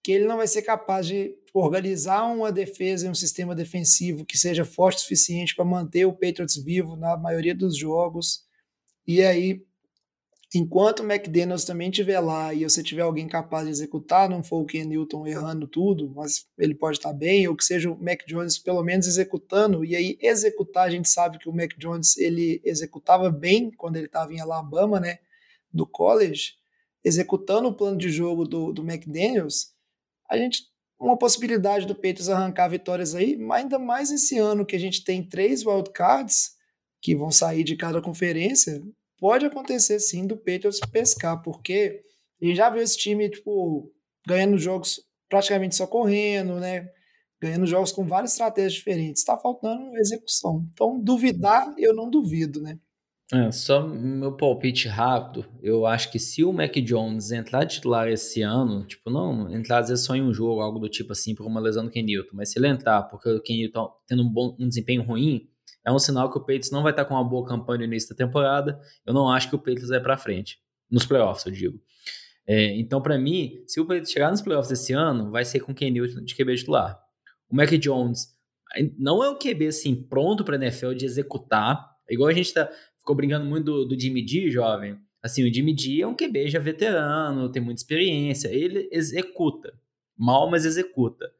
que ele não vai ser capaz de organizar uma defesa e um sistema defensivo que seja forte o suficiente para manter o Patriots vivo na maioria dos jogos. E aí enquanto o McDaniels também estiver lá e você tiver alguém capaz de executar, não for o Ken Newton errando tudo, mas ele pode estar bem, ou que seja o Mac Jones pelo menos executando, e aí executar, a gente sabe que o Mac Jones ele executava bem quando ele estava em Alabama, né, do college, executando o plano de jogo do, do McDaniels, a gente uma possibilidade do Peitos arrancar vitórias aí, mas ainda mais esse ano que a gente tem três wildcards que vão sair de cada conferência, pode acontecer sim do Patriots pescar, porque a gente já viu esse time, tipo, ganhando jogos praticamente só correndo, né? Ganhando jogos com várias estratégias diferentes. Está faltando execução. Então, duvidar, eu não duvido, né? É, só meu palpite rápido, eu acho que se o Mac Jones entrar titular esse ano, tipo, não entrar às vezes só em um jogo, algo do tipo assim, por uma lesão do Ken Newton, mas se ele entrar porque o Ken Newton tendo um, bom, um desempenho ruim, é um sinal que o Patriots não vai estar com uma boa campanha no início da temporada. Eu não acho que o Patriots vai para frente. Nos playoffs, eu digo. É, então, para mim, se o Patriots chegar nos playoffs esse ano, vai ser com Ken Newton de QB titular. O Mac Jones não é o QB assim pronto para NFL de executar. Igual a gente tá, ficou brincando muito do, do Jimmy G, jovem. Assim, o Jimmy G é um QB já veterano, tem muita experiência. Ele executa. Mal, mas executa.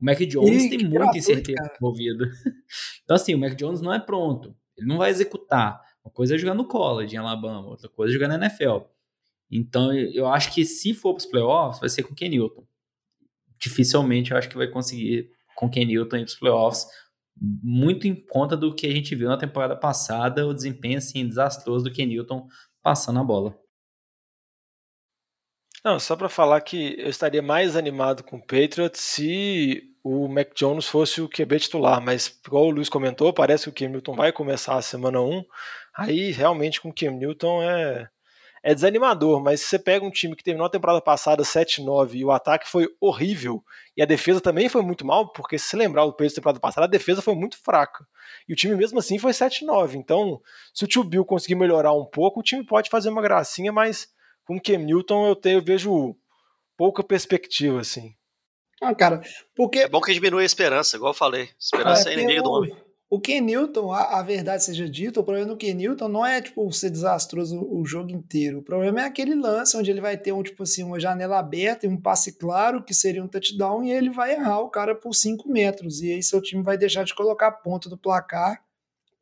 O Mac Jones Ih, tem muita incerteza envolvida. Então, assim, o Mac Jones não é pronto. Ele não vai executar. Uma coisa é jogar no college em Alabama, outra coisa é jogar na NFL. Então, eu acho que se for para os playoffs, vai ser com o Ken Newton. Dificilmente eu acho que vai conseguir com o Ken Newton ir para os playoffs, muito em conta do que a gente viu na temporada passada, o desempenho assim, desastroso do Ken Newton passando a bola. Não, só para falar que eu estaria mais animado com o Patriots se o Mac Jones fosse o QB titular, mas igual o Luiz comentou, parece que o Cam Newton vai começar a semana 1, aí realmente com o Cam Newton é, é desanimador, mas se você pega um time que terminou a temporada passada 7-9 e o ataque foi horrível, e a defesa também foi muito mal, porque se lembrar o peso da temporada passada, a defesa foi muito fraca, e o time mesmo assim foi 7-9, então se o tio Bill conseguir melhorar um pouco, o time pode fazer uma gracinha, mas com o Cam Newton eu, tenho, eu vejo pouca perspectiva, assim. Ah, cara, porque. É bom que diminui a esperança, igual eu falei. Esperança é, é inimiga do homem. O Ken Newton, a, a, verdade seja dita, o problema do Ken Newton não é tipo ser desastroso o, o, jogo inteiro. O problema é aquele lance onde ele vai ter um tipo assim uma janela aberta e um passe claro que seria um touchdown e ele vai errar o cara por 5 metros e aí seu time vai deixar de colocar a ponta do placar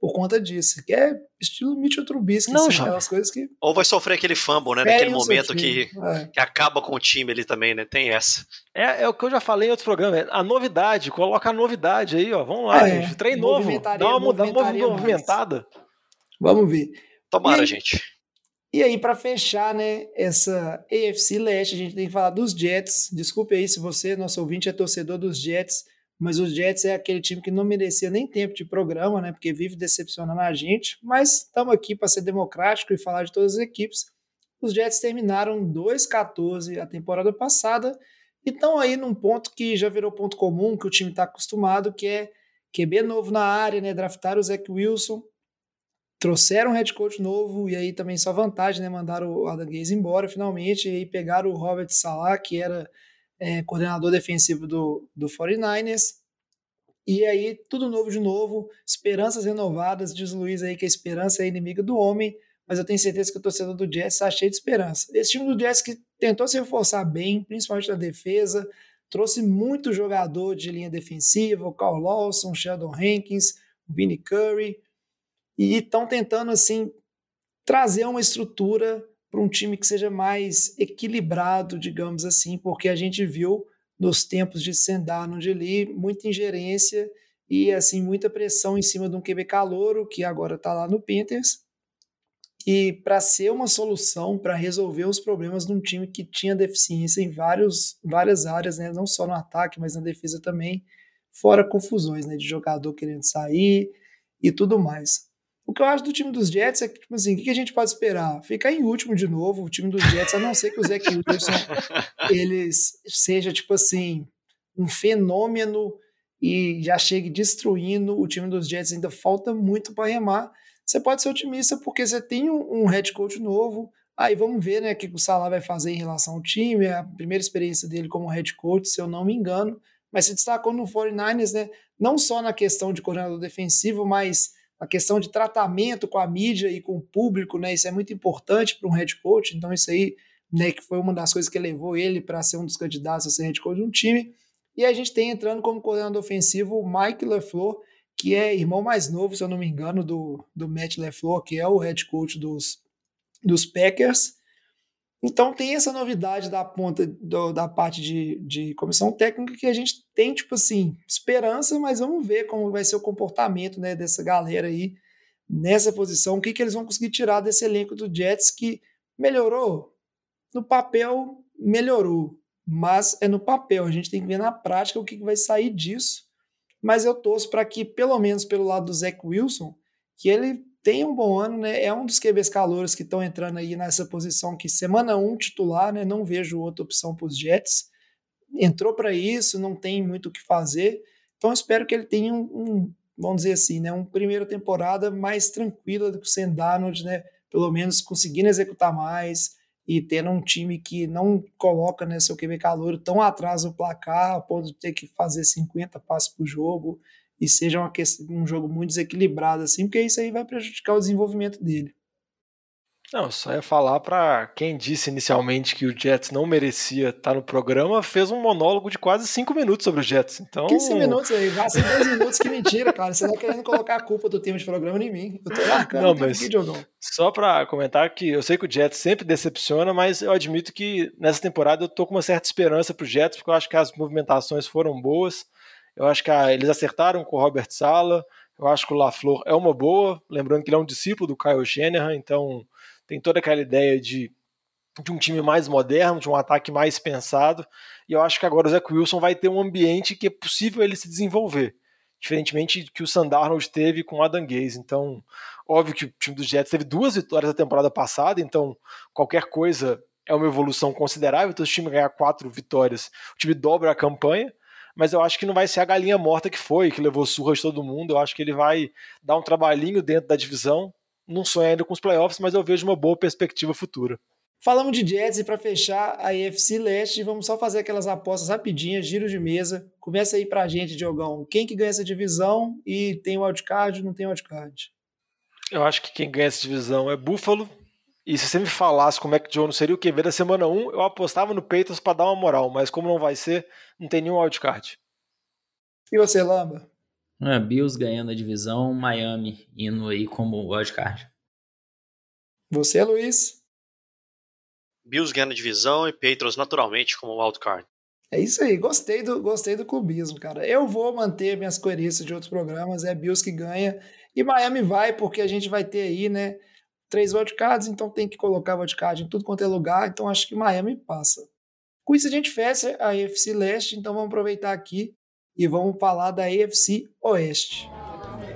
por conta disso. Que é estilo Mitchell Trubisky, não, assim, aquelas coisas que. Ou vai sofrer aquele fumble, né? Naquele momento que, é. que acaba com o time ali também, né? Tem essa. É, é o que eu já falei em outros programas. A novidade, coloca a novidade aí, ó. Vamos lá, é, gente. Trem novo. Dá uma, dá uma movimentada. Vamos ver. Tomara, aí, gente. E aí, para fechar, né, essa AFC Leste, a gente tem que falar dos Jets. Desculpe aí se você, nosso ouvinte, é torcedor dos Jets mas os Jets é aquele time que não merecia nem tempo de programa, né? Porque vive decepcionando a gente. Mas estamos aqui para ser democrático e falar de todas as equipes. Os Jets terminaram 2-14 a temporada passada e estão aí num ponto que já virou ponto comum, que o time está acostumado, que é QB novo na área, né? Draftaram o Zach Wilson, trouxeram um head coach novo e aí também só vantagem, né? Mandaram o Adam Gaze embora finalmente e aí pegaram o Robert Salah, que era é, coordenador defensivo do, do 49ers. E aí, tudo novo de novo, esperanças renovadas. Diz o Luiz aí que a esperança é inimiga do homem, mas eu tenho certeza que o torcedor do Jets está cheio de esperança. Esse time do Jets que tentou se reforçar bem, principalmente na defesa, trouxe muito jogador de linha defensiva, o Carl Lawson, Sheldon Hankins, o Vinnie Curry, e estão tentando assim trazer uma estrutura para um time que seja mais equilibrado, digamos assim, porque a gente viu nos tempos de Sendar de ali muita ingerência e assim muita pressão em cima de um QB calouro que agora está lá no Panthers. E para ser uma solução para resolver os problemas de um time que tinha deficiência em vários, várias áreas, né? não só no ataque, mas na defesa também, fora confusões né? de jogador querendo sair e tudo mais. O que eu acho do time dos Jets é que, tipo assim, o que a gente pode esperar? Ficar em último de novo, o time dos Jets, a não ser que o Zach Wilson ele seja, tipo assim, um fenômeno e já chegue destruindo o time dos Jets. Ainda falta muito para remar. Você pode ser otimista porque você tem um, um head coach novo. Aí vamos ver né, o que o Salah vai fazer em relação ao time. É a primeira experiência dele como head coach, se eu não me engano. Mas se destacou no 49ers, né, não só na questão de coordenador defensivo, mas a questão de tratamento com a mídia e com o público, né? Isso é muito importante para um head coach. Então, isso aí, né, que foi uma das coisas que levou ele para ser um dos candidatos a ser head coach de um time. E a gente tem entrando como coordenador ofensivo o Mike LeFleur, que é irmão mais novo, se eu não me engano, do, do Matt LeFleur, que é o head coach dos, dos Packers. Então tem essa novidade da ponta do, da parte de, de comissão técnica que a gente tem, tipo assim, esperança, mas vamos ver como vai ser o comportamento né, dessa galera aí nessa posição, o que, que eles vão conseguir tirar desse elenco do Jets que melhorou. No papel, melhorou mas é no papel. A gente tem que ver na prática o que vai sair disso. Mas eu torço para que, pelo menos pelo lado do Zach Wilson, que ele tenha um bom ano, né? É um dos QBs calores que estão entrando aí nessa posição que semana 1 um, titular, né? Não vejo outra opção para os Jets. Entrou para isso, não tem muito o que fazer. Então espero que ele tenha um, um vamos dizer assim, né? Uma primeira temporada mais tranquila do que o Sam né? Pelo menos conseguindo executar mais, e tendo um time que não coloca né, seu QB calor tão atrás do placar, a ponto de ter que fazer 50 passos por jogo e seja uma um jogo muito desequilibrado, assim, porque isso aí vai prejudicar o desenvolvimento dele. Não, só ia falar para quem disse inicialmente que o Jets não merecia estar no programa, fez um monólogo de quase 5 minutos sobre o Jets. Então... 15 minutos aí, gastei 10 minutos, que mentira, cara. Você tá querendo colocar a culpa do tempo de programa em mim. Eu tô largando não, mas aqui, Só para comentar que eu sei que o Jets sempre decepciona, mas eu admito que nessa temporada eu tô com uma certa esperança pro Jets, porque eu acho que as movimentações foram boas. Eu acho que a, eles acertaram com o Robert Sala. Eu acho que o LaFleur é uma boa, lembrando que ele é um discípulo do Kyle Shanahan, então tem toda aquela ideia de, de um time mais moderno, de um ataque mais pensado, e eu acho que agora o Zach Wilson vai ter um ambiente que é possível ele se desenvolver, diferentemente que o Sandarnold teve com o Adam Gaze. Então, óbvio que o time dos Jets teve duas vitórias na temporada passada, então qualquer coisa é uma evolução considerável. Então, se o time ganhar quatro vitórias, o time dobra a campanha mas eu acho que não vai ser a galinha morta que foi, que levou surras de todo mundo. Eu acho que ele vai dar um trabalhinho dentro da divisão, não sonho ainda com os playoffs, mas eu vejo uma boa perspectiva futura. Falamos de Jets e para fechar a EFC Leste, vamos só fazer aquelas apostas rapidinhas, giro de mesa. Começa aí pra gente, Diogão. Quem que ganha essa divisão e tem wildcard ou não tem wildcard? Eu acho que quem ganha essa divisão é Buffalo. E se você me falasse como é que o Jones seria o QB da semana 1, eu apostava no Peitos para dar uma moral, mas como não vai ser, não tem nenhum wildcard. E você, Lamba? É, Bills ganhando a divisão, Miami indo aí como wildcard. Você, Luiz? Bills ganhando a divisão e Patriots naturalmente como wildcard. É isso aí, gostei do, gostei do clubismo, cara. Eu vou manter minhas coerências de outros programas, é Bills que ganha. E Miami vai, porque a gente vai ter aí, né, três wildcards, então tem que colocar wildcard em tudo quanto é lugar, então acho que Miami passa. Com isso a gente fecha a AFC Leste, então vamos aproveitar aqui e vamos falar da AFC Oeste.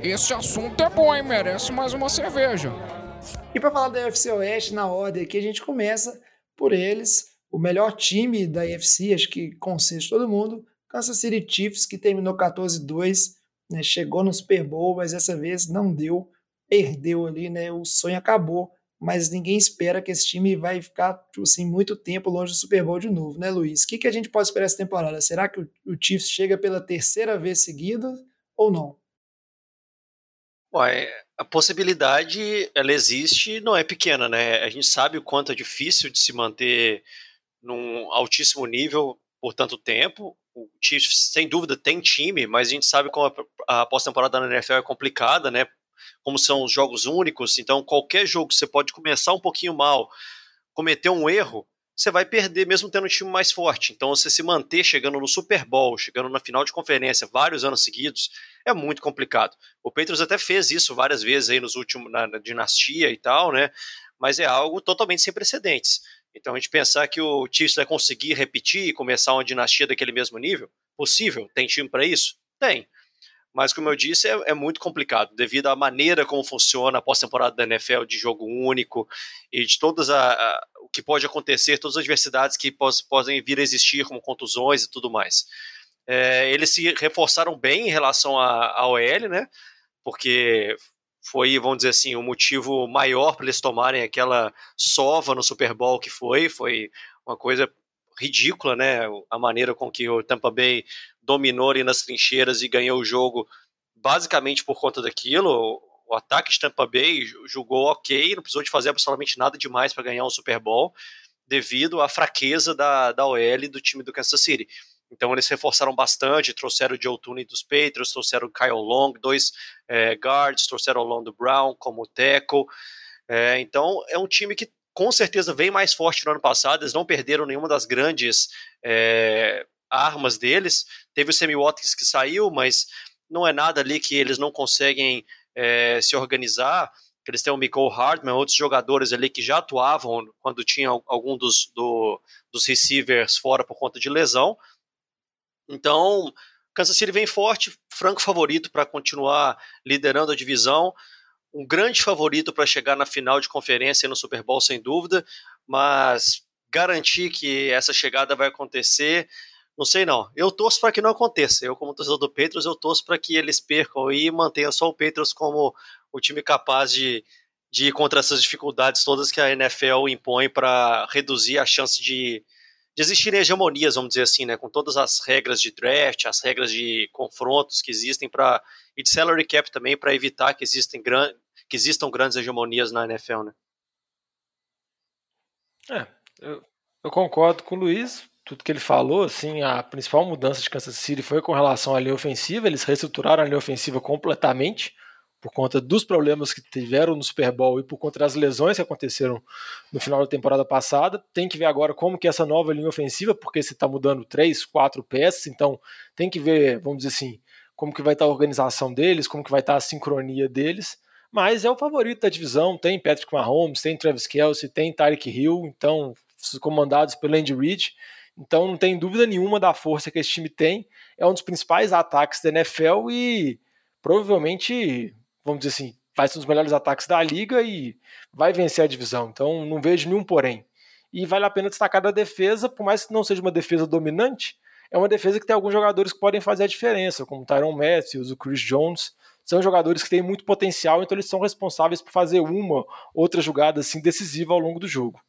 Esse assunto é bom, hein? Merece mais uma cerveja. E para falar da AFC Oeste, na ordem aqui, a gente começa por eles, o melhor time da AFC, acho que consenso todo mundo, Kansas City Chiefs, que terminou 14-2, né, chegou no Super Bowl, mas dessa vez não deu, perdeu ali, né, o sonho acabou mas ninguém espera que esse time vai ficar assim, muito tempo longe do Super Bowl de novo, né, Luiz? O que, que a gente pode esperar essa temporada? Será que o, Chiefs chega pela terceira vez seguida ou não? Ué, a possibilidade ela existe não é pequena, né? A gente sabe o quanto é difícil de se manter num altíssimo nível por tanto tempo. O Chiefs, sem dúvida, tem time, mas a gente sabe como a pós-temporada na NFL é complicada, né? Como são os jogos únicos, então qualquer jogo você pode começar um pouquinho mal, cometer um erro, você vai perder mesmo tendo um time mais forte. Então você se manter chegando no Super Bowl, chegando na final de conferência vários anos seguidos, é muito complicado. O Patriots até fez isso várias vezes aí nos últimos na, na dinastia e tal, né? Mas é algo totalmente sem precedentes. Então a gente pensar que o Chiefs vai conseguir repetir e começar uma dinastia daquele mesmo nível, possível? Tem time para isso? Tem. Mas, como eu disse, é, é muito complicado, devido à maneira como funciona a pós-temporada da NFL de jogo único e de todas a, a, o que pode acontecer, todas as adversidades que pos, podem vir a existir, como contusões e tudo mais. É, eles se reforçaram bem em relação à OL, né? Porque foi, vamos dizer assim, o um motivo maior para eles tomarem aquela sova no Super Bowl que foi. Foi uma coisa ridícula, né? A maneira com que o Tampa Bay dominou ali nas trincheiras e ganhou o jogo basicamente por conta daquilo. O ataque de Tampa Bay jogou ok, não precisou de fazer absolutamente nada demais para ganhar um Super Bowl, devido à fraqueza da, da OL do time do Kansas City. Então eles reforçaram bastante, trouxeram o Joe Tooney dos Patriots, trouxeram o Kyle Long, dois é, guards, trouxeram o Londo Brown como tackle. É, então é um time que com certeza vem mais forte no ano passado, eles não perderam nenhuma das grandes é, armas deles. Teve o Sammy Watkins que saiu, mas não é nada ali que eles não conseguem é, se organizar. Eles têm o Michael Hartman, outros jogadores ali que já atuavam quando tinha algum dos, do, dos receivers fora por conta de lesão. Então, Kansas City vem forte, franco favorito para continuar liderando a divisão, um grande favorito para chegar na final de conferência no Super Bowl, sem dúvida, mas garantir que essa chegada vai acontecer, não sei não. Eu torço para que não aconteça. Eu, como torcedor do Patriots, eu torço para que eles percam e mantenham só o Patriots como o time capaz de, de ir contra essas dificuldades todas que a NFL impõe para reduzir a chance de, de existirem hegemonias, vamos dizer assim, né, com todas as regras de draft, as regras de confrontos que existem para e de salary cap também para evitar que existem gran, que existam grandes hegemonias na NFL, né? É, eu, eu concordo com o Luiz tudo que ele falou, assim, a principal mudança de Kansas City foi com relação à linha ofensiva, eles reestruturaram a linha ofensiva completamente por conta dos problemas que tiveram no Super Bowl e por conta das lesões que aconteceram no final da temporada passada. Tem que ver agora como que essa nova linha ofensiva, porque você está mudando três, quatro peças, então tem que ver, vamos dizer assim, como que vai estar tá a organização deles, como que vai estar tá a sincronia deles. Mas é o favorito da divisão, tem Patrick Mahomes, tem Travis Kelce, tem Tyreek Hill, então comandados pelo Andy Reid. Então não tem dúvida nenhuma da força que esse time tem. É um dos principais ataques da NFL e provavelmente, vamos dizer assim, vai ser um dos melhores ataques da liga e vai vencer a divisão. Então não vejo nenhum porém. E vale a pena destacar da defesa, por mais que não seja uma defesa dominante, é uma defesa que tem alguns jogadores que podem fazer a diferença, como o Tyron Matthews, o Chris Jones. São jogadores que têm muito potencial, então eles são responsáveis por fazer uma outra jogada assim decisiva ao longo do jogo.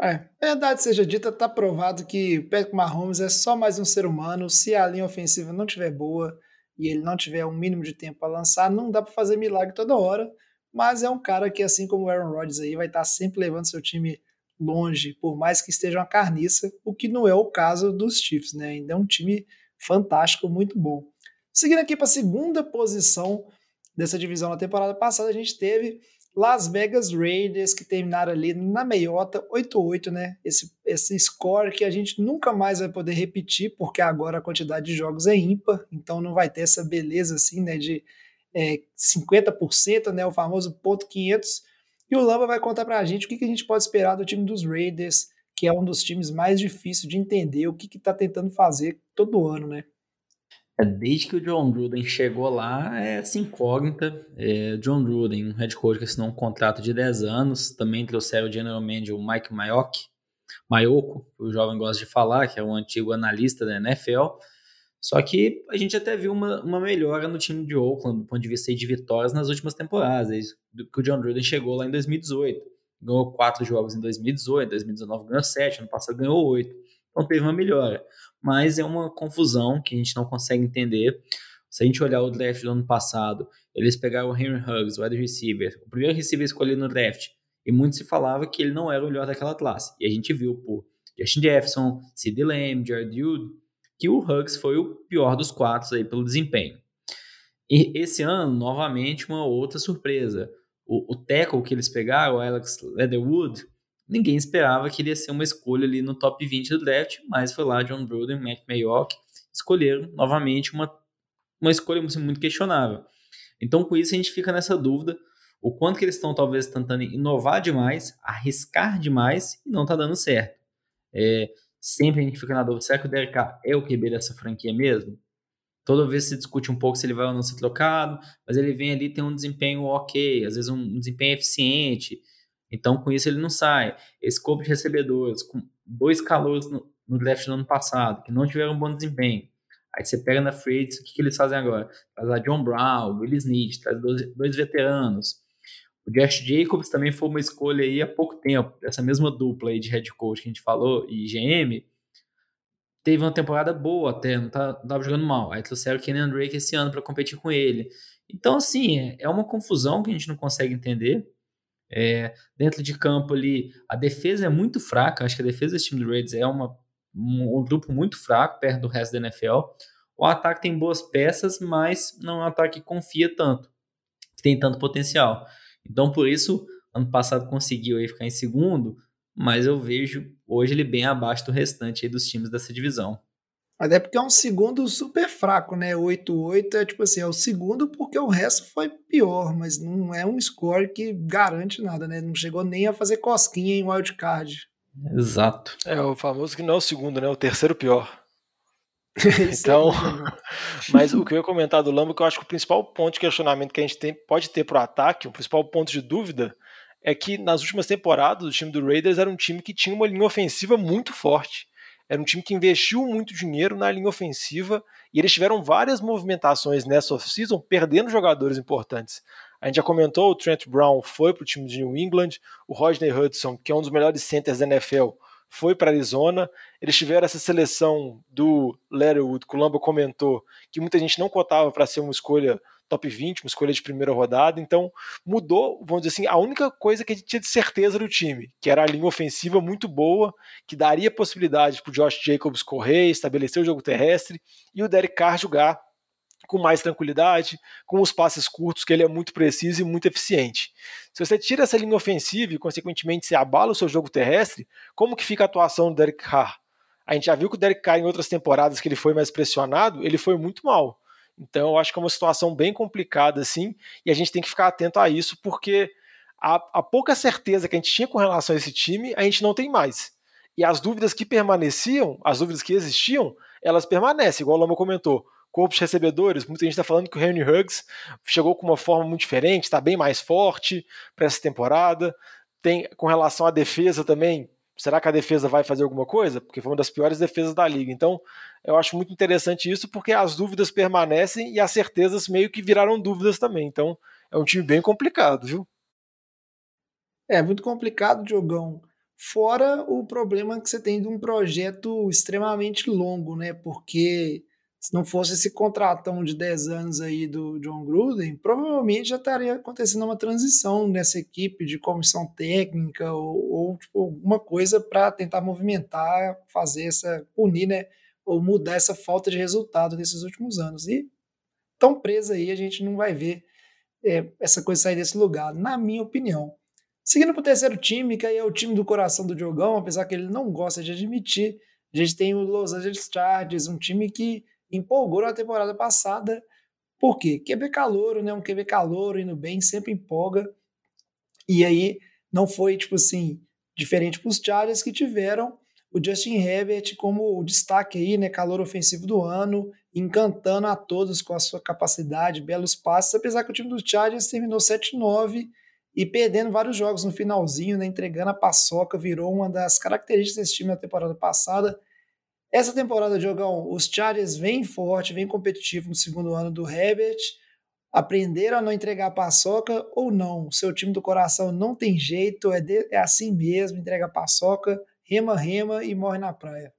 É, verdade seja dita, tá provado que Patrick Mahomes é só mais um ser humano. Se a linha ofensiva não tiver boa e ele não tiver um mínimo de tempo para lançar, não dá para fazer milagre toda hora. Mas é um cara que, assim como o Aaron Rodgers aí, vai estar tá sempre levando seu time longe, por mais que esteja uma carniça, o que não é o caso dos Chiefs, né? Ainda é um time fantástico, muito bom. Seguindo aqui para a segunda posição dessa divisão na temporada passada, a gente teve Las Vegas Raiders, que terminaram ali na meiota 8-8, né? Esse, esse score que a gente nunca mais vai poder repetir, porque agora a quantidade de jogos é ímpar, então não vai ter essa beleza assim, né? De é, 50%, né? O famoso ponto 500. E o Lamba vai contar pra gente o que, que a gente pode esperar do time dos Raiders, que é um dos times mais difíceis de entender o que, que tá tentando fazer todo ano, né? É, desde que o John Gruden chegou lá, é essa incógnita. É, John Gruden, um head coach que assinou um contrato de 10 anos, também trouxeram o general manager o Mike Mayock, Mayoko, o jovem gosta de falar, que é um antigo analista da NFL. Só que a gente até viu uma, uma melhora no time de Oakland do ponto de vista de vitórias nas últimas temporadas. Desde que o John Gruden chegou lá em 2018. Ganhou quatro jogos em 2018, 2019 ganhou sete, ano passado ganhou oito. Então teve uma melhora mas é uma confusão que a gente não consegue entender. Se a gente olhar o draft do ano passado, eles pegaram o Henry Huggs, o wide receiver, o primeiro receiver escolhido no draft, e muito se falava que ele não era o melhor daquela classe. E a gente viu por Justin Jefferson, Sid Lamb, Jared Wood, que o Huggs foi o pior dos quatro aí pelo desempenho. E esse ano, novamente, uma outra surpresa. O, o tackle que eles pegaram, o Alex Leatherwood, ninguém esperava que ele ia ser uma escolha ali no top 20 do draft, mas foi lá John Gruden, Matt Mayock, escolheram novamente uma, uma escolha muito questionável. Então, com isso, a gente fica nessa dúvida o quanto que eles estão talvez tentando inovar demais, arriscar demais e não está dando certo. É, sempre a gente fica na dúvida, será que o Derek é o QB dessa franquia mesmo? Toda vez se discute um pouco se ele vai ou não ser trocado, mas ele vem ali tem um desempenho ok, às vezes um desempenho eficiente, Então, com isso, ele não sai. Esse corpo de recebedores, com dois calores no, no draft do ano passado, que não tiveram um bom desempenho. Aí você pega na free o que, que eles fazem agora? Traz a John Brown, Willis Smith, traz dois, dois veteranos. O Josh Jacobs também foi uma escolha aí há pouco tempo, essa mesma dupla aí de head coach que a gente falou e GM, teve uma temporada boa até, não, tá, não tava jogando mal. Aí trouxeram o Kenny Drake esse ano para competir com ele. Então, assim, é uma confusão que a gente não consegue entender. É, dentro de campo ali, a defesa é muito fraca. Acho que a defesa desse time do Raiders é uma, um, um grupo muito fraco perto do resto da NFL. O ataque tem boas peças, mas não é um ataque que confia tanto, que tem tanto potencial. Então, por isso, ano passado conseguiu aí ficar em segundo, mas eu vejo hoje ele bem abaixo do restante dos times dessa divisão. Até porque é um segundo super fraco, né? 8-8 é tipo assim, é o segundo porque o resto foi pior, mas não é um score que garante nada, né? Não chegou nem a fazer cosquinha em wildcard. Exato. É o famoso que não é o segundo, né? O terceiro pior. então, mas o que eu ia comentar do Lambo, que eu acho que o principal ponto de questionamento que a gente tem, pode ter para o ataque, o principal ponto de dúvida, é que nas últimas temporadas o time do Raiders era um time que tinha uma linha ofensiva muito forte. Era um time que investiu muito dinheiro na linha ofensiva e eles tiveram várias movimentações nessa off-season, perdendo jogadores importantes. A gente já comentou, o Trent Brown foi para o time de New England, o Rodney Hudson, que é um dos melhores centers da NFL, foi para Arizona. Eles tiveram essa seleção do Letterwood, que o Lamba comentou, que muita gente não cotava para ser uma escolha top 20, uma escolha de primeira rodada. Então mudou, vamos dizer assim, a única coisa que a gente tinha de certeza do time, que era a linha ofensiva muito boa, que daria possibilidade para o Josh Jacobs correr, estabelecer o jogo terrestre e o Derek Carr jogar com mais tranquilidade, com os passes curtos, que ele é muito preciso e muito eficiente. Se você tira essa linha ofensiva e, consequentemente, se abala o seu jogo terrestre, como que fica a atuação do Derek Carr? A gente já viu que o Derek Carr, em outras temporadas que ele foi mais pressionado, ele foi muito mal. Então, eu acho que é uma situação bem complicada, assim, e a gente tem que ficar atento a isso, porque a, a pouca certeza que a gente tinha com relação a esse time, a gente não tem mais. E as dúvidas que permaneciam, as dúvidas que existiam, elas permanecem, igual o Lama comentou corpo de recebedores, muita gente está falando que o Henry Huggs chegou com uma forma muito diferente, está bem mais forte para essa temporada. Tem com relação à defesa também, será que a defesa vai fazer alguma coisa? Porque foi uma das piores defesas da liga. Então, eu acho muito interessante isso, porque as dúvidas permanecem e as certezas meio que viraram dúvidas também. Então, é um time bem complicado, viu? É muito complicado, Diogão. Fora o problema que você tem de um projeto extremamente longo, né? Porque se não fosse esse contratão de 10 anos aí do John Gruden, provavelmente já estaria acontecendo uma transição nessa equipe de comissão técnica ou, ou tipo, alguma coisa para tentar movimentar, fazer essa, punir, né? Ou mudar essa falta de resultado nesses últimos anos. E tão presa aí, a gente não vai ver é, essa coisa sair desse lugar, na minha opinião. Seguindo para o terceiro time, que aí é o time do coração do Diogão, apesar que ele não gosta de admitir, a gente tem o Los Angeles Chargers, um time que empolgou na temporada passada. Por quê? QB calouro, né? Um QB calouro indo bem, sempre empolga. E aí não foi, tipo assim, diferente para os Chargers que tiveram o Justin Herbert como o destaque aí, né? Calor ofensivo do ano, encantando a todos com a sua capacidade, belos passes, apesar que o time dos Chargers terminou 7-9 e perdendo vários jogos no finalzinho, né? Entregando a paçoca, virou uma das características desse time na temporada passada. Essa temporada, Jogão, os Chargers vêm forte, vêm competitivo no segundo ano do Herbert. Aprenderam a não entregar a paçoca ou não? Seu time do coração não tem jeito, é, de, é assim mesmo, entrega a paçoca, rema, rema e morre na praia.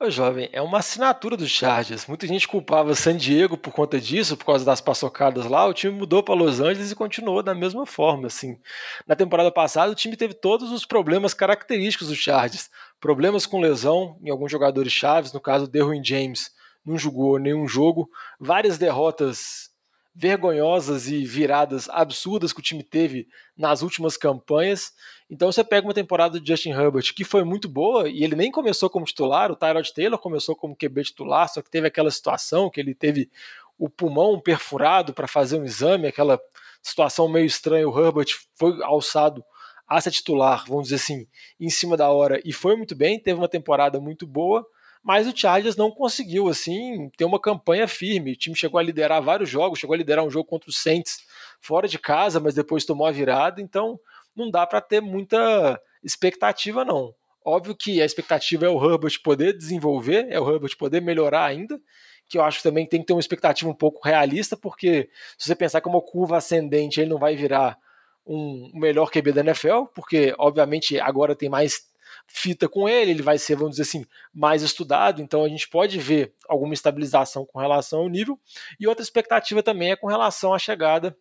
Ô, jovem, é uma assinatura dos Chargers. Muita gente culpava San Diego por conta disso, por causa das paçocadas lá. O time mudou para Los Angeles e continuou da mesma forma. Assim. Na temporada passada, o time teve todos os problemas característicos dos Chargers. Problemas com lesão em alguns jogadores chaves, no caso, Derwin James não jogou nenhum jogo. Várias derrotas vergonhosas e viradas absurdas que o time teve nas últimas campanhas. Então você pega uma temporada do Justin Herbert que foi muito boa e ele nem começou como titular, o Tyrod Taylor começou como QB titular, só que teve aquela situação que ele teve o pulmão perfurado para fazer um exame, aquela situação meio estranha, o Herbert foi alçado a ser titular, vamos dizer assim, em cima da hora e foi muito bem, teve uma temporada muito boa mas o Chargers não conseguiu assim ter uma campanha firme. O time chegou a liderar vários jogos, chegou a liderar um jogo contra o Saints fora de casa, mas depois tomou a virada. Então, não dá para ter muita expectativa, não. Óbvio que a expectativa é o Herbert poder desenvolver, é o Herbert poder melhorar ainda, que eu acho que também tem que ter uma expectativa um pouco realista, porque se você pensar que uma curva ascendente ele não vai virar um melhor QB da NFL, porque obviamente agora tem mais fita com ele, ele vai ser, vamos dizer assim, mais estudado, então a gente pode ver alguma estabilização com relação ao nível. E outra expectativa também é com relação à chegada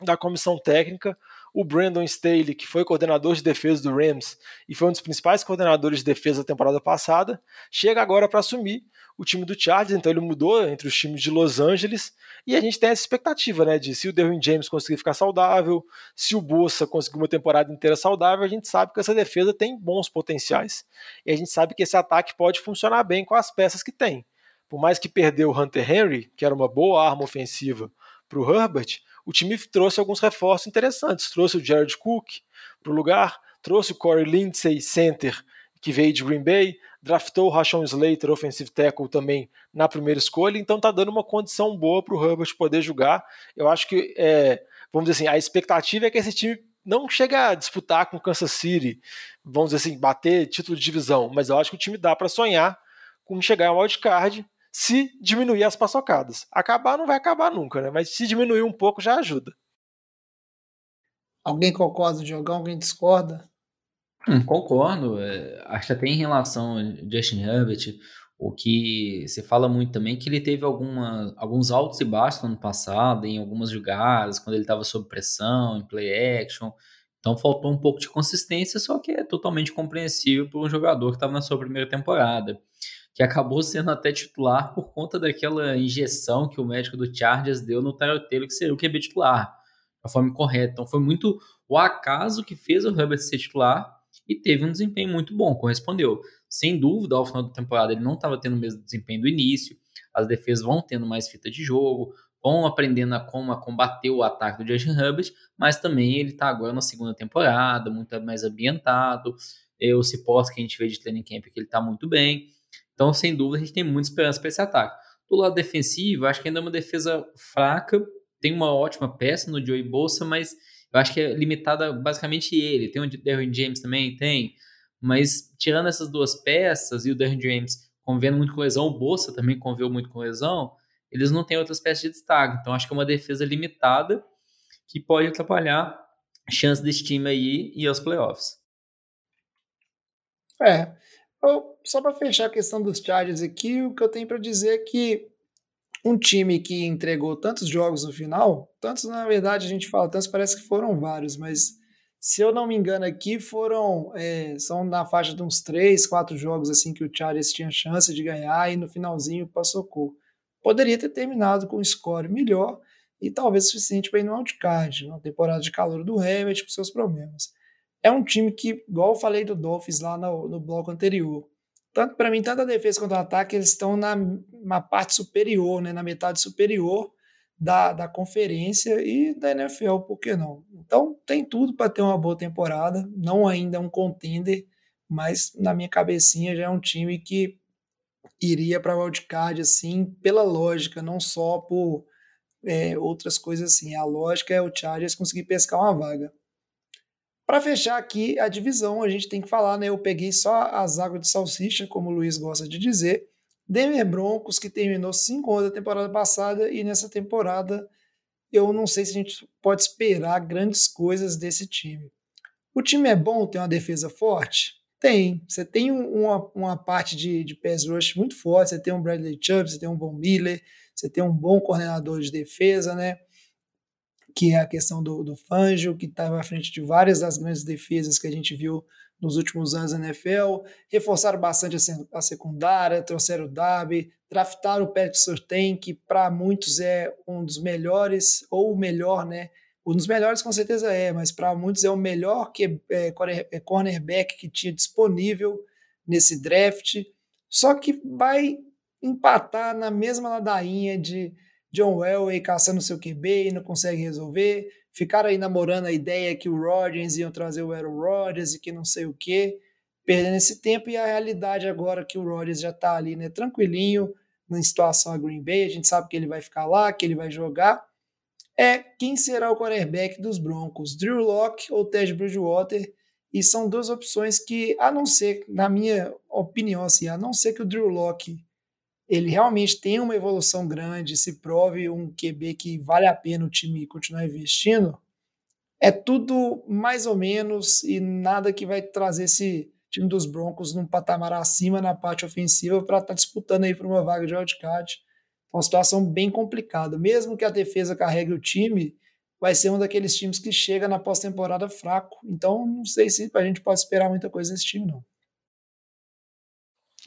da comissão técnica, o Brandon Staley, que foi coordenador de defesa do Rams e foi um dos principais coordenadores de defesa da temporada passada, chega agora para assumir o time do Chargers, então ele mudou entre os times de Los Angeles e a gente tem essa expectativa, né, de se o Derwin James conseguir ficar saudável, se o Bossa conseguir uma temporada inteira saudável, a gente sabe que essa defesa tem bons potenciais. E a gente sabe que esse ataque pode funcionar bem com as peças que tem. Por mais que perdeu o Hunter Henry, que era uma boa arma ofensiva para o Herbert, o time trouxe alguns reforços interessantes. Trouxe o Jared Cook para o lugar, trouxe o Corey Lindsey, center, que veio de Green Bay, draftou o Rashawn Slater, offensive tackle, também na primeira escolha, então tá dando uma condição boa para o Herbert poder jogar. Eu acho que, é, vamos dizer assim, a expectativa é que esse time não chegue a disputar com Kansas City, vamos dizer assim, bater título de divisão, mas eu acho que o time dá para sonhar com chegar ao wildcard se diminuir as paçocadas. Acabar não vai acabar nunca, né? Mas se diminuir um pouco já ajuda. Alguém concorda, Diogão? Alguém discorda? Hum, concordo. É, acho que até em relação a Justin Herbert, o que se fala muito também é que ele teve alguma, alguns altos e baixos no ano passado, em algumas jogadas, quando ele estava sob pressão, em play action. Então faltou um pouco de consistência, só que é totalmente compreensível para um jogador que estava na sua primeira temporada que acabou sendo até titular por conta daquela injeção que o médico do Chargers deu no Tyrell Taylor, que seria o QB titular, da forma correta. Então foi muito o acaso que fez o Herbert ser titular e teve um desempenho muito bom, correspondeu. Sem dúvida, ao final da temporada ele não estava tendo o mesmo desempenho do início, as defesas vão tendo mais fita de jogo, vão aprendendo a como a combater o ataque do Justin Herbert, mas também ele está agora na segunda temporada, muito mais ambientado, o Cipós que a gente vê de training camp que ele está muito bem, então, sem dúvida, a gente tem muita esperança para esse ataque. Do lado defensivo, acho que ainda é uma defesa fraca. Tem uma ótima peça no Joey Bolsa, mas eu acho que é limitada basicamente ele. Tem o Derwin James também? Tem. Mas tirando essas duas peças e o Derwin James convivendo muito com lesão, o Bolsa também conviveu muito com lesão, eles não têm outras peças de destaque. Então, acho que é uma defesa limitada que pode atrapalhar a chance desse time aí ir aos playoffs. É, só para fechar a questão dos Chargers aqui, o que eu tenho para dizer é que um time que entregou tantos jogos no final, tantos na verdade a gente fala tantos, parece que foram vários, mas se eu não me engano aqui foram é, são na faixa de uns três, quatro jogos assim que o Chargers tinha chance de ganhar e no finalzinho passou cor. Poderia ter terminado com um score melhor e talvez suficiente para ir no wildcard, uma temporada de calor do Herbert com seus problemas é um time que, igual eu falei do Dolphins lá no, no bloco anterior, tanto para mim, tanto a defesa quanto o ataque, eles estão na, na parte superior, né, na metade superior da, da conferência e da NFL, por que não? Então tem tudo para ter uma boa temporada, não ainda um contender, mas na minha cabecinha já é um time que iria para wildcard assim, pela lógica, não só por é, outras coisas assim. A lógica é o Chargers conseguir pescar uma vaga. Para fechar aqui a divisão, a gente tem que falar, né? Eu peguei só as águas de salsicha, como o Luiz gosta de dizer. Denver Broncos, que terminou 5 da temporada passada, e nessa temporada eu não sei se a gente pode esperar grandes coisas desse time. O time é bom, tem uma defesa forte? Tem. Você tem uma, uma parte de, de pass rush muito forte, você tem um Bradley Chubb, você tem um Von Miller, você tem um bom coordenador de defesa, né? Que é a questão do, do Fangio, que estava à frente de várias das grandes defesas que a gente viu nos últimos anos na NFL, reforçaram bastante a, secundária, trouxeram o Darby, draftaram o Patrick Surtain, que para muitos é um dos melhores, ou o melhor, né? Um dos melhores com certeza é, mas para muitos é o melhor que, é, é, cornerback que tinha disponível nesse draft. Só que vai empatar na mesma ladainha de John Elway caçando seu QB e não consegue resolver. Ficaram aí namorando a ideia que o Rodgers iam trazer o Aaron Rodgers e que não sei o quê, perdendo esse tempo. E a realidade agora que o Rodgers já está ali, né, tranquilinho, na situação a Green Bay, a gente sabe que ele vai ficar lá, que ele vai jogar. é quem será o quarterback dos Broncos, Drew Locke ou Ted Bridgewater? E são duas opções que, a não ser, na minha opinião, assim, a não ser que o Drew Locke ele realmente tenha uma evolução grande, se prove um QB que vale a pena o time continuar investindo, é tudo mais ou menos e nada que vai trazer esse time dos Broncos num patamar acima na parte ofensiva para estar tá disputando aí por uma vaga de wildcard. Uma situação bem complicada. Mesmo que a defesa carregue o time, vai ser um daqueles times que chega na pós-temporada fraco. Então, não sei se a gente pode esperar muita coisa desse time, não.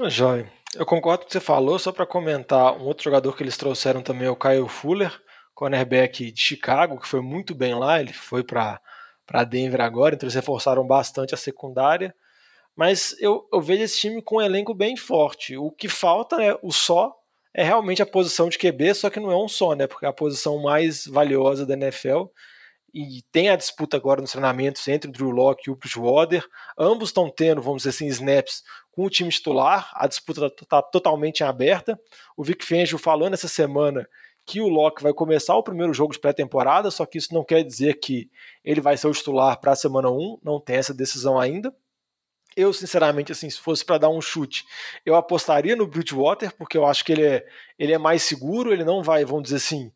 Jóia. Eu concordo com o que você falou, só para comentar, um outro jogador que eles trouxeram também é o Kyle Fuller, cornerback de Chicago, que foi muito bem lá, ele foi para Denver agora, então eles reforçaram bastante a secundária. Mas eu, eu vejo esse time com um elenco bem forte. O que falta, né, o só, é realmente a posição de QB, só que não é um só, né? Porque é a posição mais valiosa da NFL. E tem a disputa agora nos treinamentos entre o Drew Locke e o Bridgewater. Ambos estão tendo, vamos dizer assim, snaps com o time titular. A disputa está totalmente aberta. O Vic Fangio falou nessa semana que o Locke vai começar o primeiro jogo de pré-temporada, só que isso não quer dizer que ele vai ser o titular para a semana 1, não tem essa decisão ainda. Eu, sinceramente, assim, se fosse para dar um chute, eu apostaria no Bridgewater, porque eu acho que ele é, ele é mais seguro, ele não vai, vamos dizer assim,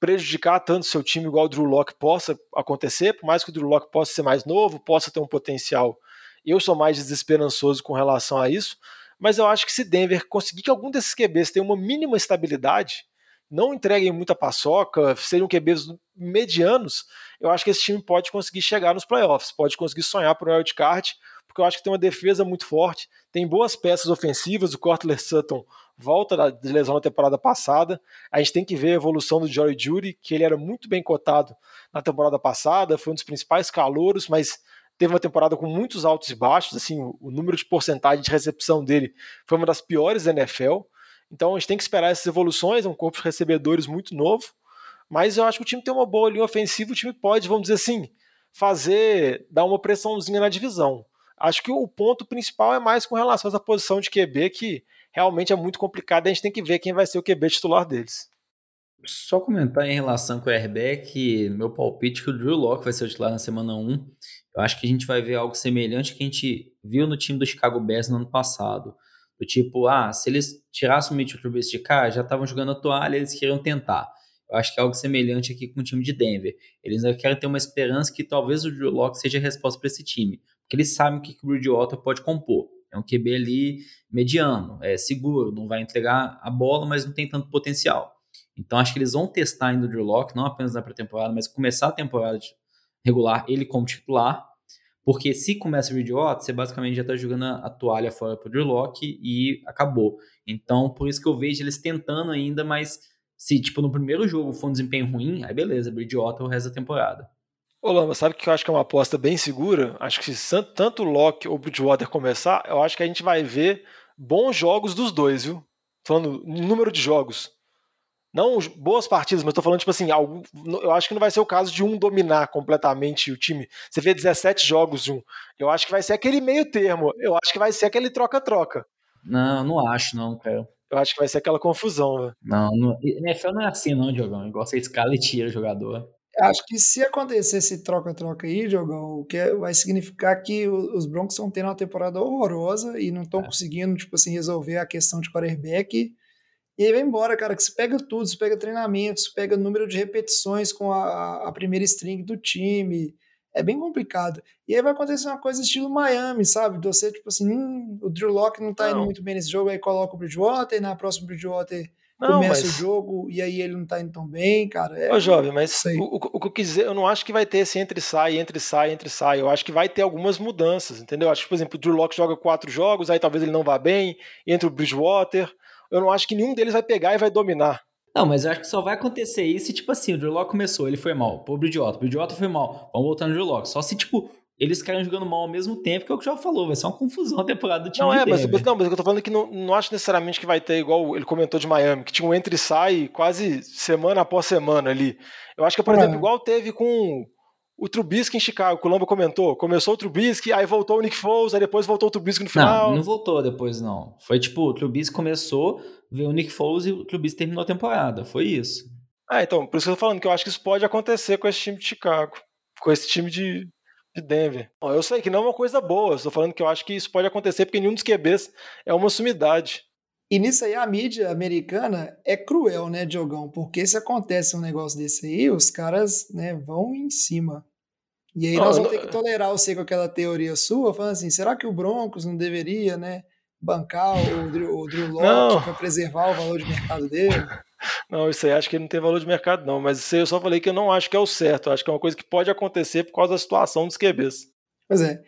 prejudicar tanto seu time igual o Drew Locke possa acontecer, por mais que o Drew Locke possa ser mais novo, possa ter um potencial. Eu sou mais desesperançoso com relação a isso, mas eu acho que se Denver conseguir que algum desses QBs tenha uma mínima estabilidade, não entreguem muita paçoca, sejam QBs medianos, eu acho que esse time pode conseguir chegar nos playoffs, pode conseguir sonhar por um wildcard, porque eu acho que tem uma defesa muito forte, tem boas peças ofensivas, o Cortler Sutton volta de lesão na temporada passada, a gente tem que ver a evolução do Jory Judy, que ele era muito bem cotado na temporada passada, foi um dos principais calouros, mas teve uma temporada com muitos altos e baixos, assim, o número de porcentagem de recepção dele foi uma das piores da NFL, então a gente tem que esperar essas evoluções, é um corpo de recebedores muito novo, mas eu acho que o time tem uma boa linha ofensiva, o time pode, vamos dizer assim, fazer, dar uma pressãozinha na divisão. Acho que o ponto principal é mais com relação a essa posição de QB, que realmente é muito complicada. A gente tem que ver quem vai ser o QB titular deles. Só comentar em relação com o airbag, meu palpite é que o Drew Locke vai ser o titular na semana 1. Eu acho que a gente vai ver algo semelhante que a gente viu no time do Chicago Bears no ano passado. Do tipo, ah, se eles tirassem o Mitchell Trubisky de cá, já estavam jogando a toalha, eles queriam tentar. Eu acho que é algo semelhante aqui com o time de Denver. Eles querem ter uma esperança que talvez o Drew Locke seja a resposta para esse time que eles sabem que o Bridgewater pode compor. É um QB ali mediano, é seguro, não vai entregar a bola, mas não tem tanto potencial. Então acho que eles vão testar ainda o Drew Locke, não apenas na pré-temporada, mas começar a temporada regular ele como titular, porque se começa o Bridgewater, você basicamente já está jogando a toalha fora para o Drew Locke e acabou. Então por isso que eu vejo eles tentando ainda, mas se tipo no primeiro jogo for um desempenho ruim, aí beleza, Bridgewater o resto da temporada. Ô Lama, sabe que eu acho que é uma aposta bem segura? Acho que se tanto o Locke ou o Bridgewater começar, eu acho que a gente vai ver bons jogos dos dois, viu? Falando número de jogos. Não boas partidas, mas tô falando, tipo assim, algo, eu acho que não vai ser o caso de um dominar completamente o time. Você vê 17 jogos de um. Eu acho que vai ser aquele meio termo. Eu acho que vai ser aquele troca-troca. Não, não acho, não, cara. Eu acho que vai ser aquela confusão, velho. Não, não, NFL não é assim, não, Diogão. Igual você escala e tira o jogador. Acho que se acontecer esse troca-troca aí, Diogão, o que é, vai significar que os Broncos estão tendo uma temporada horrorosa e não estão é. conseguindo, tipo assim, resolver a questão de quarterback. E aí vai embora, cara, que se pega tudo, se pega treinamentos, se pega número de repetições com a, a primeira string do time. É bem complicado. E aí vai acontecer uma coisa estilo Miami, sabe? Você, tipo assim, hum, o Drew Locke não tá não. indo muito bem nesse jogo, aí coloca o Bridgewater, na próxima Bridgewater não, começa mas... o jogo e aí ele não tá indo tão bem, cara. É, Ô, jovem, mas o, o, o, que eu quis dizer, eu não acho que vai ter esse entre sai, entre sai, entre sai. Eu acho que vai ter algumas mudanças, entendeu? Eu acho que, por exemplo, o Drew Locke joga quatro jogos, aí talvez ele não vá bem, entra o Bridgewater. Eu não acho que nenhum deles vai pegar e vai dominar. Não, mas eu acho que só vai acontecer isso e, tipo assim, o Drew Locke começou, ele foi mal. Pô, o Bridgewater, o Bridgewater foi mal. Vamos voltar no Drew Locke. Só se, tipo, eles ficarem jogando mal ao mesmo tempo, que é o que já falou, vai ser uma confusão a temporada do time. Não, é, mas, mas, não, mas eu tô falando que não, não acho necessariamente que vai ter, igual ele comentou de Miami, que tinha um entre e sai quase semana após semana ali. Eu acho que, por é. exemplo, igual teve com o Trubisky em Chicago, que o Lamba comentou. Começou o Trubisky, aí voltou o Nick Foles, aí depois voltou o Trubisky no final. Não, não voltou depois, não. Foi tipo, o Trubisky começou, veio o Nick Foles e o Trubisky terminou a temporada. Foi isso. Ah, então, por isso que eu tô falando que eu acho que isso pode acontecer com esse time de Chicago, com esse time de, de Denver. Bom, eu sei que não é uma coisa boa, estou falando que eu acho que isso pode acontecer porque nenhum dos QBs é uma sumidade. E nisso aí a mídia americana é cruel, né, Diogão? Porque se acontece um negócio desse aí, os caras né, vão em cima. E aí Não, nós vamos não- ter que tolerar você com aquela teoria sua, falando assim, será que o Broncos não deveria, né, bancar o Drew, o Drew. Locke para preservar o valor de mercado dele? Não, isso aí acho que não tem valor de mercado, não. Mas isso aí eu só falei que eu não acho que é o certo. Acho que é uma coisa que pode acontecer por causa da situação dos QBs. Pois é.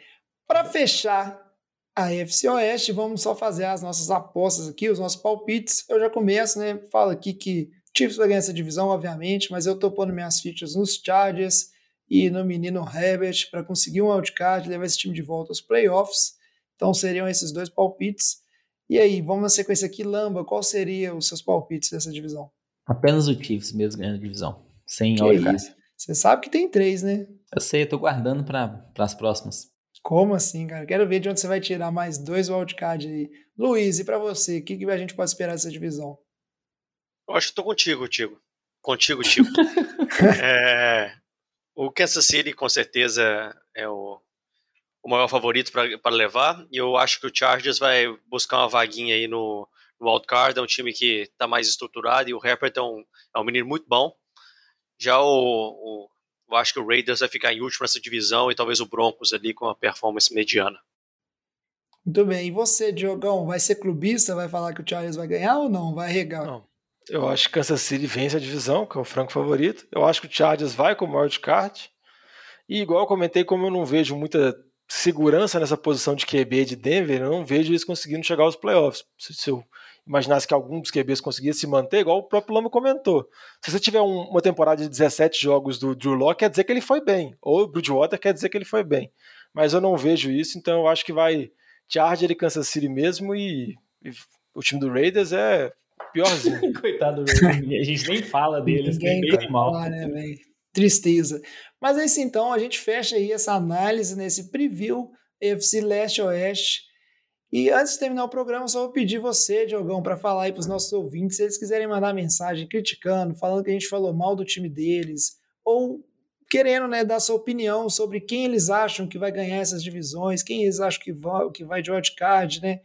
Para fechar a FC Oeste, vamos só fazer as nossas apostas aqui, os nossos palpites. Eu já começo, né? Falo aqui que Chiefs vai ganhar essa divisão, obviamente, mas eu tô pondo minhas fichas nos Chargers e no menino Herbert para conseguir um wildcard, levar esse time de volta aos playoffs. Então seriam esses dois palpites. E aí, vamos na sequência aqui, Lamba, qual seria os seus palpites dessa divisão? Apenas o Chiefs mesmo ganhando a divisão. Sem Que isso? Você sabe que tem três, né? Eu sei, eu tô guardando para as próximas. Como assim, cara? Quero ver de onde você vai tirar mais dois wildcard aí. Luiz, e pra você, o que, que a gente pode esperar dessa divisão? Eu acho que tô contigo, Tigo. Contigo, Tigo. É, o Kansas City, com certeza, é o, o maior favorito para levar. E eu acho que o Chargers vai buscar uma vaguinha aí no, no wildcard. É um time que está mais estruturado e o Herbert é um, é um menino muito bom. Já o, o- eu acho que o Raiders vai ficar em último nessa divisão e talvez o Broncos ali com uma performance mediana. Muito bem. E você, Diogão, vai ser clubista? Vai falar que o Chargers vai ganhar ou não? Vai regar? Não. Eu acho que Kansas City vence a divisão, que é o franco favorito. Eu acho que o Chargers vai com o wildcard. E igual eu comentei, como eu não vejo muita segurança nessa posição de QB de Denver, eu não vejo eles conseguindo chegar aos playoffs. Se, se eu imaginasse que algum dos QBs conseguisse se manter, igual o próprio Lama comentou. Se você tiver um- uma temporada de 17 jogos do Drew Locke, quer dizer que ele foi bem. Ou o Bridgewater quer dizer que ele foi bem. Mas eu não vejo isso, então eu acho que vai Charger e Kansas City mesmo e, e o time do Raiders é piorzinho. Coitado do Raiders, a gente nem fala deles, Ninguém nem bem mal. né? Tristeza. Mas é isso então, a gente fecha aí essa análise nesse preview FC Leste-Oeste. E antes de terminar o programa, só vou pedir você, Diogão, para falar aí para os nossos ouvintes, se eles quiserem mandar mensagem criticando, falando que a gente falou mal do time deles, ou querendo né, dar sua opinião sobre quem eles acham que vai ganhar essas divisões, quem eles acham que vai, que vai de wildcard, né?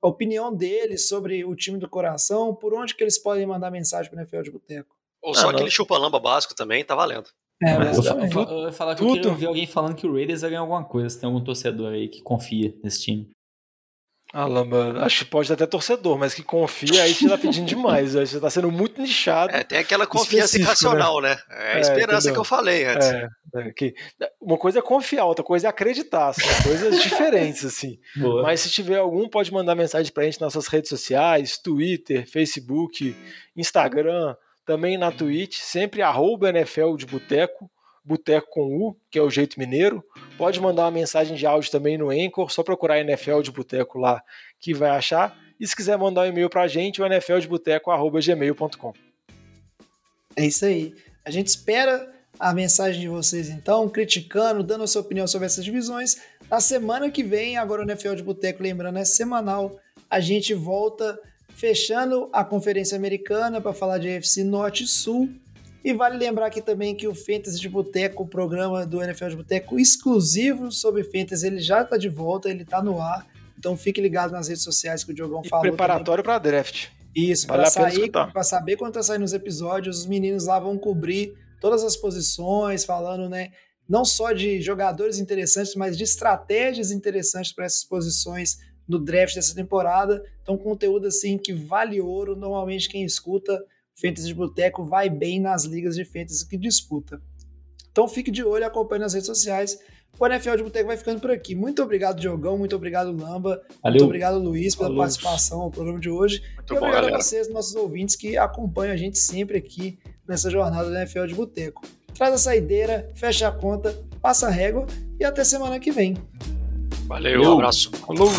A opinião deles sobre o time do coração, por onde que eles podem mandar mensagem para o NFL de Boteco. Ou Ah, só não. aquele chupa-lamba básico também, tá valendo. É, Eu, mas fa- também. eu fa- eu ia falar que eu queria ouvir alguém falando que o Raiders vai ganhar alguma coisa. Se tem algum torcedor aí que confia nesse time. Ah, Lamba, acho que pode até torcedor, mas que confia, aí você tá pedindo demais. Aí você tá sendo muito nichado. É, tem aquela confiança Específico, irracional, né? É a É, esperança entendeu? que eu falei antes. É, é, que- uma coisa é confiar, outra coisa é acreditar. São coisas diferentes, assim. Boa. Mas se tiver algum, pode mandar mensagem pra gente nas nossas redes sociais, Twitter, Facebook, Instagram, também na Twitch, sempre arroba NFL de Boteco, Boteco com U, que é o jeito mineiro. Pode mandar uma mensagem de áudio também no Anchor, só procurar NFL de Boteco lá que vai achar. E se quiser mandar um e-mail pra gente, o nfldeboteco.gmail.com. É isso aí. A gente espera a mensagem de vocês, então, criticando, dando a sua opinião sobre essas divisões. Na semana que vem, agora o NFL de Boteco, lembrando, é semanal, a gente volta fechando a Conferência Americana para falar de AFC Norte e Sul. E vale lembrar aqui também que o Fantasy de Boteco, o programa do NFL de Boteco exclusivo sobre Fantasy, ele já está de volta, ele está no ar. Então fique ligado nas redes sociais que o Diogão E falou. preparatório pra draft. Isso, Vale para sair, para saber quando tá saindo os episódios, os meninos lá vão cobrir todas as posições, falando, né, não só de jogadores interessantes, mas de estratégias interessantes para essas posições no draft dessa temporada. Então, conteúdo assim que vale ouro. Normalmente quem escuta Fantasy de Boteco vai bem nas ligas de fantasy que disputa. Então, fique de olho, acompanhe nas redes sociais. O NFL de Boteco vai ficando por aqui. Muito obrigado, Diogão. Muito obrigado, Lamba. Muito Valeu. obrigado, Luiz, pela Falou. participação no programa de hoje. Muito E bom, obrigado galera. a vocês, nossos ouvintes, que acompanham a gente sempre aqui nessa jornada do NFL de Boteco. Traz a saideira, fecha a conta, passa a régua e até semana que vem. Valeu, um abraço. Falou.